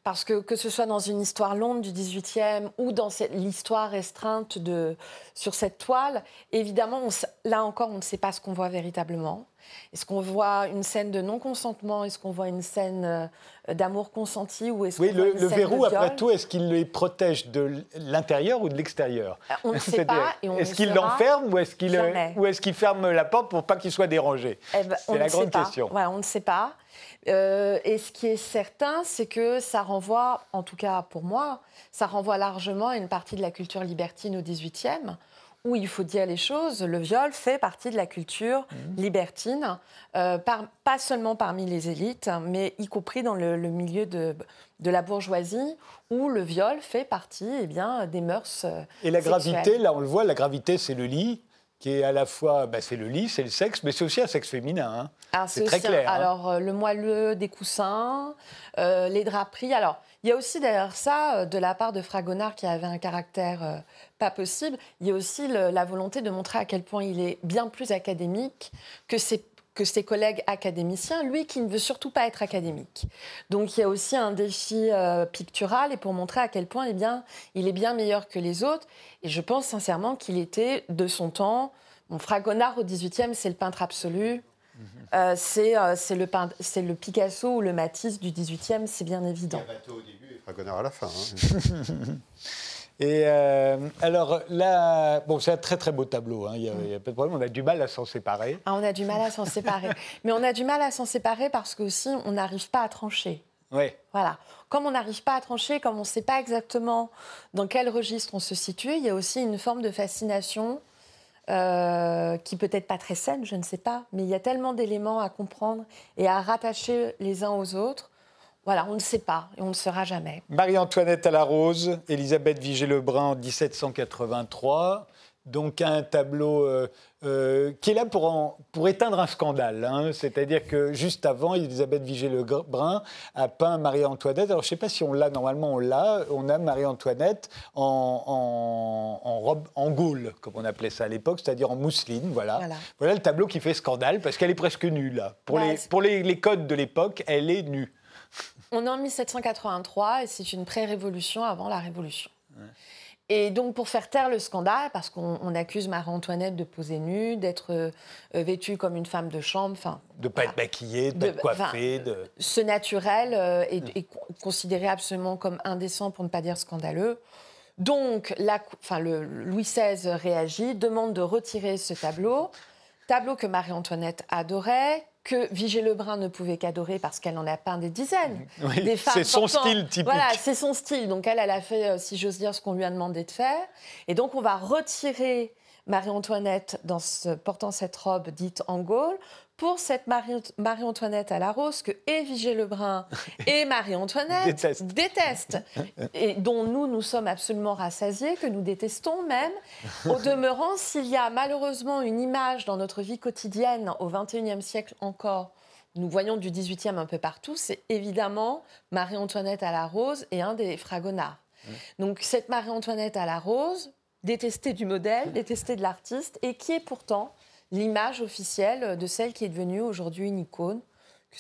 Parce que que ce soit dans une histoire longue du XVIIIe ou dans l'histoire restreinte de, sur cette toile, évidemment, là encore, on ne sait pas ce qu'on voit véritablement. Est-ce qu'on voit une scène de non-consentement? Est-ce qu'on voit une scène euh, d'amour consenti? Ou est-ce Oui, le, le verrou, après tout, est-ce qu'il les protège de l'intérieur ou de l'extérieur? Euh, On ne sait pas. Est-ce qu'il l'enferme ou est-ce qu'il est ferme la porte pour pas qu'il soit dérangé? Eh ben, C'est la grande question. on ne sait pas. Euh, et ce qui est certain, c'est que ça renvoie, en tout cas pour moi, ça renvoie largement à une partie de la culture libertine au XVIIIe, où il faut dire les choses, le viol fait partie de la culture mmh. libertine, euh, pas seulement parmi les élites, mais y compris dans le, milieu de, la bourgeoisie, où le viol fait partie eh bien, des mœurs. Euh, et la gravité, là on le voit, la gravité c'est le lit qui est à la fois, bah, c'est le lit, c'est le sexe, mais c'est aussi un sexe féminin. Hein. C'est très clair. Hein. Alors, euh, le moelleux des coussins, euh, les draperies. Alors, il y a aussi d'ailleurs ça, euh, de la part de Fragonard, qui avait un caractère pas possible, il y a aussi la volonté de montrer à quel point il est bien plus académique que ses que ses collègues académiciens, lui qui ne veut surtout pas être académique. Donc il y a aussi un défi euh, pictural et pour montrer à quel point eh bien, il est bien meilleur que les autres. Et je pense sincèrement qu'il était de son temps. Mon Fragonard au XVIIIe, c'est le peintre absolu. Mhm. Euh, euh, c'est le, le, Picasso ou le Matisse du XVIIIe, c'est bien évident. Il y a au début et Fragonard à la fin. Hein. Et euh, alors là, bon, c'est un très très beau tableau, hein, il n'y a, pas de problème, on a du mal à s'en séparer. Ah, on a du mal à s'en séparer. Mais on a du mal à s'en séparer parce qu'aussi, on n'arrive pas à trancher. Oui. Voilà. Comme on n'arrive pas à trancher, comme on ne sait pas exactement dans quel registre on se situe, il y a aussi une forme de fascination euh, qui peut être pas très saine, je ne sais pas, mais il y a tellement d'éléments à comprendre et à rattacher les uns aux autres voilà, on ne sait pas et on ne saura jamais. Marie-Antoinette à la Rose, Elisabeth Vigée-Lebrun en 1783. Donc un tableau euh, euh, qui est là pour, pour éteindre un scandale. Hein. C'est-à-dire que juste avant, Elisabeth Vigée-Lebrun a peint Marie-Antoinette. Alors je ne sais pas si on l'a, normalement on l'a. On a Marie-Antoinette en, en, robe en gaule, comme on appelait ça à l'époque, c'est-à-dire en mousseline. Voilà. voilà. le tableau qui fait scandale parce qu'elle est presque nue là. Pour, bah, les, pour les, les codes de l'époque, elle est nue. On est en 1783 et c'est une pré-révolution avant la Révolution. Et donc, pour faire taire le scandale, parce qu'on accuse Marie-Antoinette de poser nue, d'être euh, vêtue comme une femme de chambre, enfin... De ne pas être maquillée, de ne pas être coiffée. De... Ce naturel euh, est, considéré absolument comme indécent, pour ne pas dire scandaleux. Donc, la, le, Louis XVI réagit, demande de retirer ce tableau. Tableau que Marie-Antoinette adorait, que Vigée Lebrun ne pouvait qu'adorer parce qu'elle en a peint des dizaines. des femmes c'est son style typique. Voilà, c'est son style. Donc elle, elle a fait, euh, si j'ose dire, ce qu'on lui a demandé de faire. Et donc on va retirer Marie-Antoinette portant cette robe dite en Gaule pour cette Marie-Antoinette à la rose que Évigé Lebrun et Marie-Antoinette détestent. et dont nous, nous sommes absolument rassasiés, que nous détestons même. Au demeurant, s'il y a malheureusement une image dans notre vie quotidienne au XXIe siècle encore, nous voyons du XVIIIe un peu partout, c'est évidemment Marie-Antoinette à la rose et un des Fragonards. Donc cette Marie-Antoinette à la rose, détestée du modèle, détestée de l'artiste, et qui est pourtant l'image officielle de celle qui est devenue aujourd'hui une icône.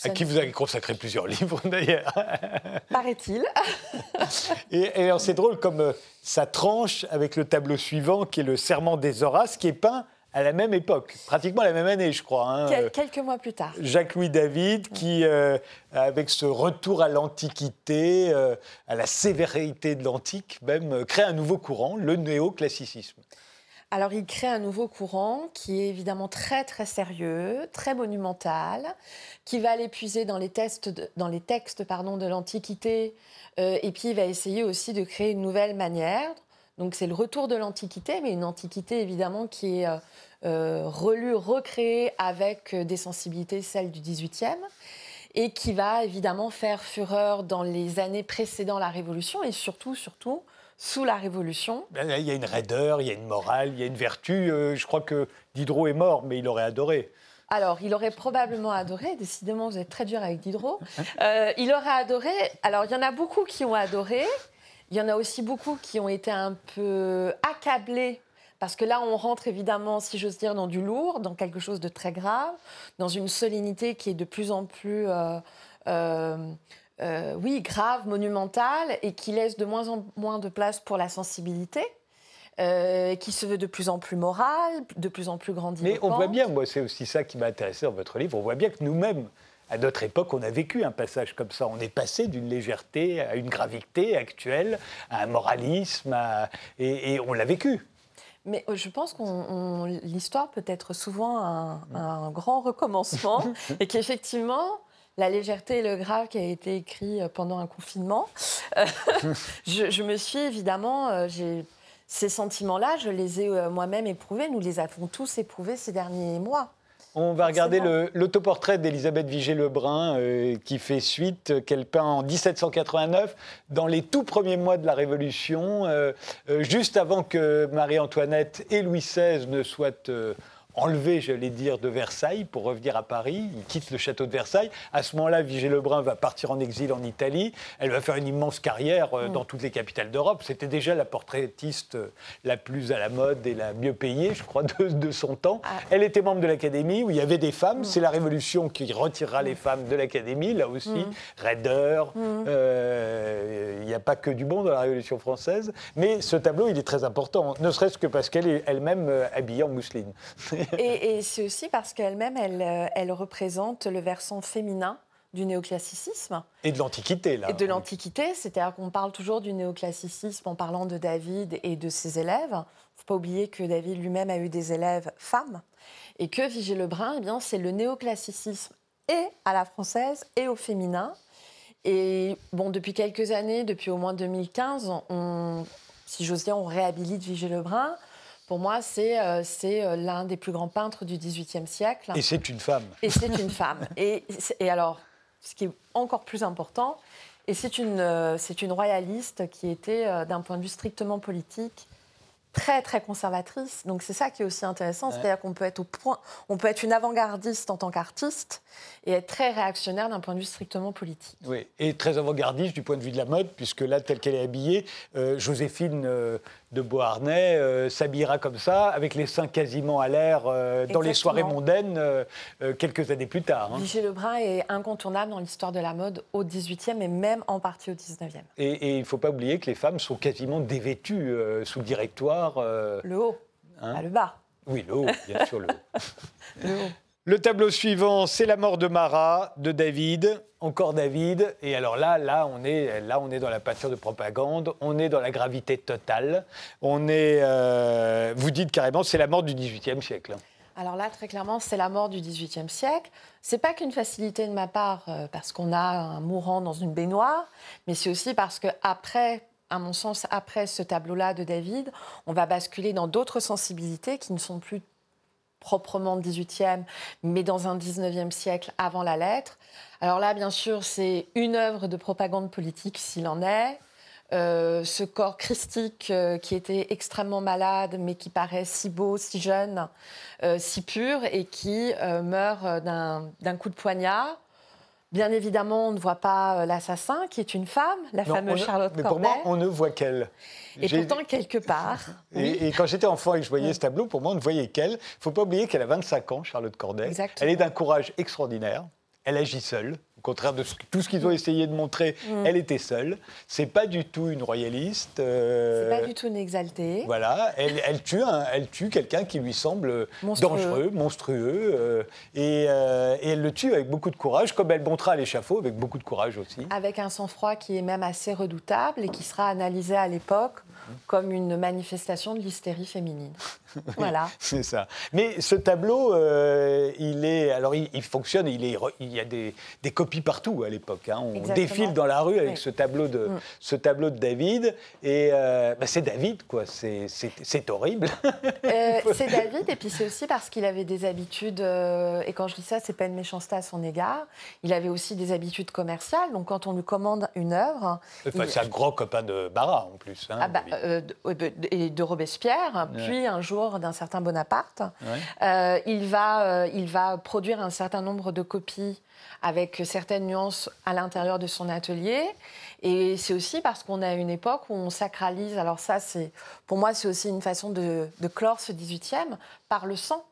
À qui vous avez consacré plusieurs livres d'ailleurs. Paraît-il. et, et c'est drôle comme euh, ça tranche avec le tableau suivant qui est le Serment des Horaces qui est peint à la même époque, pratiquement la même année, je crois. Hein. quelques mois plus tard. Jacques-Louis David, qui, euh, avec ce retour à l'Antiquité, euh, à la sévérité de l'Antique, même, crée un nouveau courant, le néoclassicisme. Alors, il crée un nouveau courant qui est évidemment très, très sérieux, très monumental, qui va l'épuiser dans les, textes de, pardon, de l'Antiquité, euh, et puis il va essayer aussi de créer une nouvelle manière. Donc, c'est le retour de l'Antiquité, mais une Antiquité évidemment qui est euh, euh, relue, recréée avec des sensibilités, celles du XVIIIe et qui va évidemment faire fureur dans les années précédant la Révolution et surtout, surtout, sous la Révolution. Ben, il y a une raideur, il y a une morale, il y a une vertu. Euh, je crois que Diderot est mort, mais il aurait adoré. Alors, il aurait probablement adoré. Décidément, vous êtes très dur avec Diderot. Euh, il aurait adoré. Alors, il y en a beaucoup qui ont adoré. Il y en a aussi beaucoup qui ont été un peu accablés. Parce que là, on rentre évidemment, si j'ose dire, dans du lourd, dans quelque chose de très grave, dans une solennité qui est de plus en plus euh, oui, grave, monumental, et qui laisse de moins en moins de place pour la sensibilité. qui se veut de plus en plus moral, de plus en plus grandiloquent. Mais on voit bien, moi c'est aussi ça qui m'a intéressé dans votre livre, on voit bien que nous-mêmes, à notre époque, on a vécu un passage comme ça. On est passé d'une légèreté à une gravité actuelle, à un moralisme, et, on l'a vécu. Mais euh, je pense que l'histoire peut être souvent un, grand recommencement et qu'effectivement, la légèreté et le grave qui a été écrit euh, pendant un confinement, euh, je, me suis évidemment, ces sentiments-là, je les ai moi-même éprouvés, nous les avons tous éprouvés ces derniers mois. On va regarder l'autoportrait d'Elisabeth Vigée-Lebrun euh, qui fait suite, euh, qu'elle peint en 1789, dans les tout premiers mois de la Révolution, euh, juste avant que Marie-Antoinette et Louis XVI ne soient enlevé, j'allais dire, de Versailles pour revenir à Paris. Il quitte le château de Versailles. À ce moment-là, Vigée Lebrun va partir en exil en Italie. Elle va faire une immense carrière euh, mm. dans toutes les capitales d'Europe. C'était déjà la portraitiste euh, la plus à la mode et la mieux payée, je crois, de, son temps. Ah. Elle était membre de l'Académie où il y avait des femmes. Mm. C'est la Révolution qui retirera les femmes de l'Académie, là aussi. Mm. Raideur. Euh, il n'y a pas que du bon dans la Révolution française. Mais ce tableau, il est très important, ne serait-ce que parce qu'elle est elle-même habillée en mousseline. et, c'est aussi parce qu'elle-même, euh, elle, représente le versant féminin du néoclassicisme. Et de l'Antiquité, là. Et de l'Antiquité, c'est-à-dire qu'on parle toujours du néoclassicisme en parlant de David et de ses élèves. Il ne faut pas oublier que David lui-même a eu des élèves femmes. Et que Vigée Lebrun, eh bien, c'est le néoclassicisme et à la française et au féminin. Et bon, depuis quelques années, depuis au moins 2015, on, si j'ose dire, on réhabilite Vigée Lebrun. Pour moi, c'est euh, euh, l'un des plus grands peintres du XVIIIe siècle. Et c'est une femme. Et c'est une femme. Et, et, alors, ce qui est encore plus important, et c'est une, euh, c'est une royaliste qui était, d'un point de vue strictement politique, très très conservatrice. Donc c'est ça qui est aussi intéressant, c'est-à-dire qu'on peut être au point, on peut être une avant-gardiste en tant qu'artiste et être très réactionnaire d'un point de vue strictement politique. Oui, et très avant-gardiste du point de vue de la mode, puisque là, telle qu'elle est habillée, euh, Joséphine euh, de Beauharnais euh, s'habillera comme ça, avec les seins quasiment à l'air dans les soirées mondaines quelques années plus tard. Hein. Vigée Lebrun est incontournable dans l'histoire de la mode au XVIIIe et même en partie au XIXe. Et, et il ne faut pas oublier que les femmes sont quasiment dévêtues sous le directoire. Le haut, hein le bas. Oui, le haut, bien sûr, le haut. le haut. Le tableau suivant, c'est la mort de Marat, de David, encore David. Et alors là, là, on est, là, on est dans la peinture de propagande, on est dans la gravité totale. On est, euh, vous dites carrément, c'est la mort du XVIIIe siècle. Alors là, très clairement, c'est la mort du XVIIIe siècle. C'est pas qu'une facilité de ma part, euh, parce qu'on a un mourant dans une baignoire, mais c'est aussi parce que après à mon sens, après ce tableau-là de David, on va basculer dans d'autres sensibilités qui ne sont plus proprement 18e, mais dans un 19e siècle avant la lettre. Alors là, bien sûr, c'est une œuvre de propagande politique s'il en est. Euh, ce corps christique euh, qui était extrêmement malade, mais qui paraît si beau, si jeune, euh, si pur, et qui meurt d'un coup de poignard. Bien évidemment, on ne voit pas l'assassin, qui est une femme, la fameuse Charlotte mais Corday. Mais pour moi, on ne voit qu'elle. Et pourtant, quelque part. Et, quand j'étais enfant et que je voyais ce tableau, pour moi, on ne voyait qu'elle. Il ne faut pas oublier qu'elle a 25 ans, Charlotte Corday. Elle est d'un courage extraordinaire. Elle agit seule. Au contraire de tout ce qu'ils ont mm. essayé de montrer, mm. elle était seule. C'est pas du tout une royaliste. Euh, c'est pas du tout une exaltée. Voilà, elle, tue, elle tue quelqu'un qui lui semble dangereux, monstrueux, euh, euh, et, elle le tue avec beaucoup de courage, comme elle montera à l'échafaud avec beaucoup de courage aussi. Avec un sang-froid qui est même assez redoutable et qui sera analysé à l'époque comme une manifestation de l'hystérie féminine. Voilà. C'est ça. Mais ce tableau, il est, alors il, fonctionne, il, est, il y a des, des copies partout à l'époque. Hein. On défile dans la rue avec ce, tableau de, mm. ce tableau de David. Et euh, bah, c'est David, quoi. C'est horrible. Euh, c'est David, et puis c'est aussi parce qu'il avait des habitudes, euh, et quand je dis ça, c'est pas une méchanceté à son égard, il avait aussi des habitudes commerciales. Donc quand on lui commande une œuvre. C'est un grand copain de Barra en plus. Hein, ah bah, et de Robespierre, puis un jour d'un certain Bonaparte. il, va, il va produire un certain nombre de copies avec certaines nuances à l'intérieur de son atelier. Et c'est aussi parce qu'on a une époque où on sacralise. Alors ça, c'est pour moi, c'est aussi une façon de, clore ce 18e par le sang.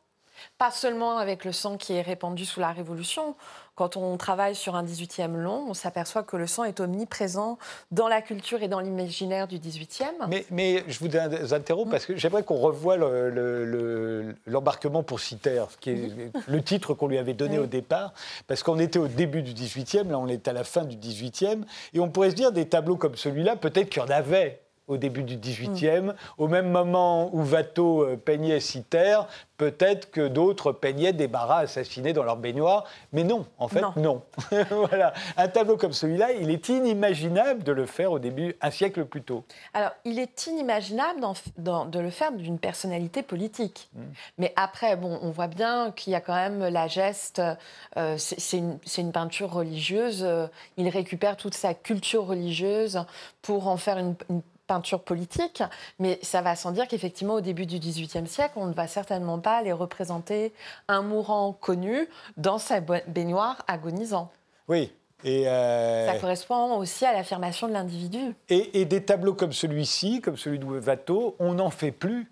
Pas seulement avec le sang qui est répandu sous la Révolution. Quand on travaille sur un 18e long, on s'aperçoit que le sang est omniprésent dans la culture et dans l'imaginaire du 18e. Mais, mais, je vous interromps parce que j'aimerais qu'on revoie l'embarquement le, pour Citer, qui est le titre qu'on lui avait donné au départ, parce qu'on était au début du 18e, là on est à la fin du 18e, et on pourrait se dire des tableaux comme celui-là, peut-être qu'il y en avait au début du 18e, au même moment où Watteau euh, peignait Citer, peut-être que d'autres peignaient des barras assassinés dans leur baignoire, mais non, en fait, non. voilà. Un tableau comme celui-là, il est inimaginable de le faire au début, un siècle plus tôt. Alors, il est inimaginable de le faire d'une personnalité politique. Hmm. Mais après, bon, on voit bien qu'il y a quand même la geste, euh, c'est une, peinture religieuse, euh, il récupère toute sa culture religieuse pour en faire une, une peinture politique, mais ça va sans dire qu'effectivement, au début du XVIIIe siècle, on ne va certainement pas les représenter un mourant connu dans sa baignoire agonisant. Oui. Et euh, Ça correspond aussi à l'affirmation de l'individu. Et, des tableaux comme celui-ci, comme celui de Watteau, on n'en fait plus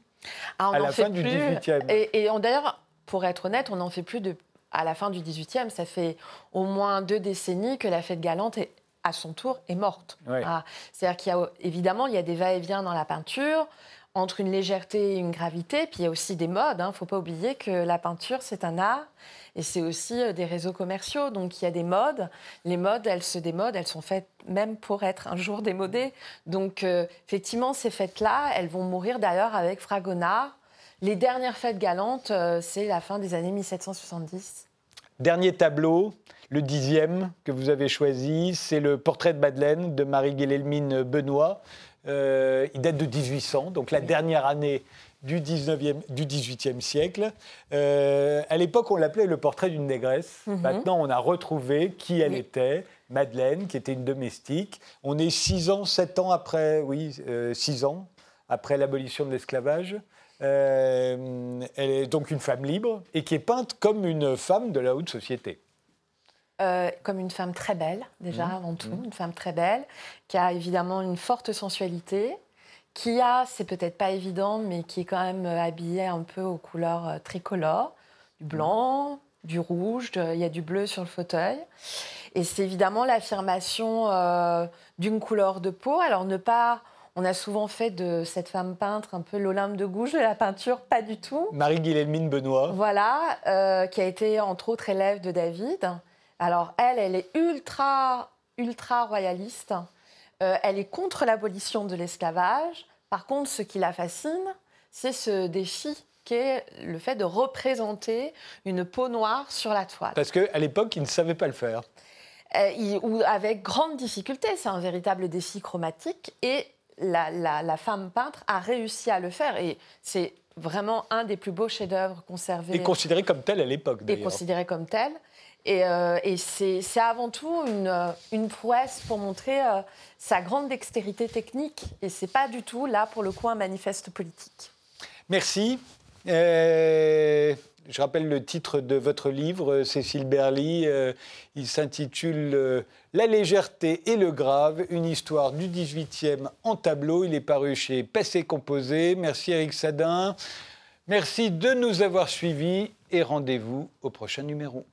ah, à la fin du XVIIIe. Et, et d'ailleurs, pour être honnête, on n'en fait plus de, à la fin du XVIIIe. Ça fait au moins deux décennies que la fête galante est à son tour, est morte. Ah, c'est-à-dire qu'il y a évidemment il y a des va-et-vient dans la peinture entre une légèreté et une gravité, puis il y a aussi des modes. Il hein. ne faut pas oublier que la peinture, c'est un art et c'est aussi euh, des réseaux commerciaux. Donc il y a des modes. Les modes, elles se démodent, elles sont faites même pour être un jour démodées. Donc euh, effectivement, ces fêtes-là, elles vont mourir d'ailleurs avec Fragonard. Les dernières fêtes galantes, euh, c'est la fin des années 1770. Dernier tableau, le dixième que vous avez choisi, c'est le portrait de Madeleine de Marie-Guélelmine Benoît. Euh, il date de 1800, donc la dernière année du, 19e, du 18e siècle. Euh, à l'époque, on l'appelait le portrait d'une négresse. Mhm. Maintenant, on a retrouvé qui elle était, Madeleine, qui était une domestique. On est six ans, sept ans après, oui, euh, six ans après l'abolition de l'esclavage. elle est donc une femme libre et qui est peinte comme une femme de la haute société. Euh, comme une femme très belle, déjà mmh. avant tout, mmh. une femme très belle, qui a évidemment une forte sensualité, qui a, c'est peut-être pas évident, mais qui est quand même euh, habillée un peu aux couleurs euh, tricolores, du blanc, du rouge, il y a du bleu sur le fauteuil. Et c'est évidemment l'affirmation d'une couleur de peau. Alors ne pas... On a souvent fait de cette femme peintre un peu l'Olympe de Gouges de la peinture, pas du tout. Marie-Guilhelmine Benoît. Voilà, qui a été entre autres élève de David alors elle, elle est ultra, ultra royaliste. Euh, elle est contre l'abolition de l'esclavage. Par contre, ce qui la fascine, c'est ce défi qu'est le fait de représenter une peau noire sur la toile. Parce qu'à l'époque, ils ne savaient pas le faire. Euh, ou avec grande difficulté, c'est un véritable défi chromatique. Et la, femme peintre a réussi à le faire. Et c'est vraiment un des plus beaux chefs-d'œuvre conservés. Et considéré comme tel à l'époque, d'ailleurs. Et considéré comme tel. Et, euh, c'est avant tout une, euh, prouesse pour montrer euh, sa grande dextérité technique. Et c'est pas du tout, là, pour le coup, un manifeste politique. Merci. je rappelle le titre de votre livre, Cécile Berly. il s'intitule La légèreté et le grave, une histoire du 18e en tableau. Il est paru chez Passé Composé. Merci Eric Sadin. Merci de nous avoir suivis et rendez-vous au prochain numéro.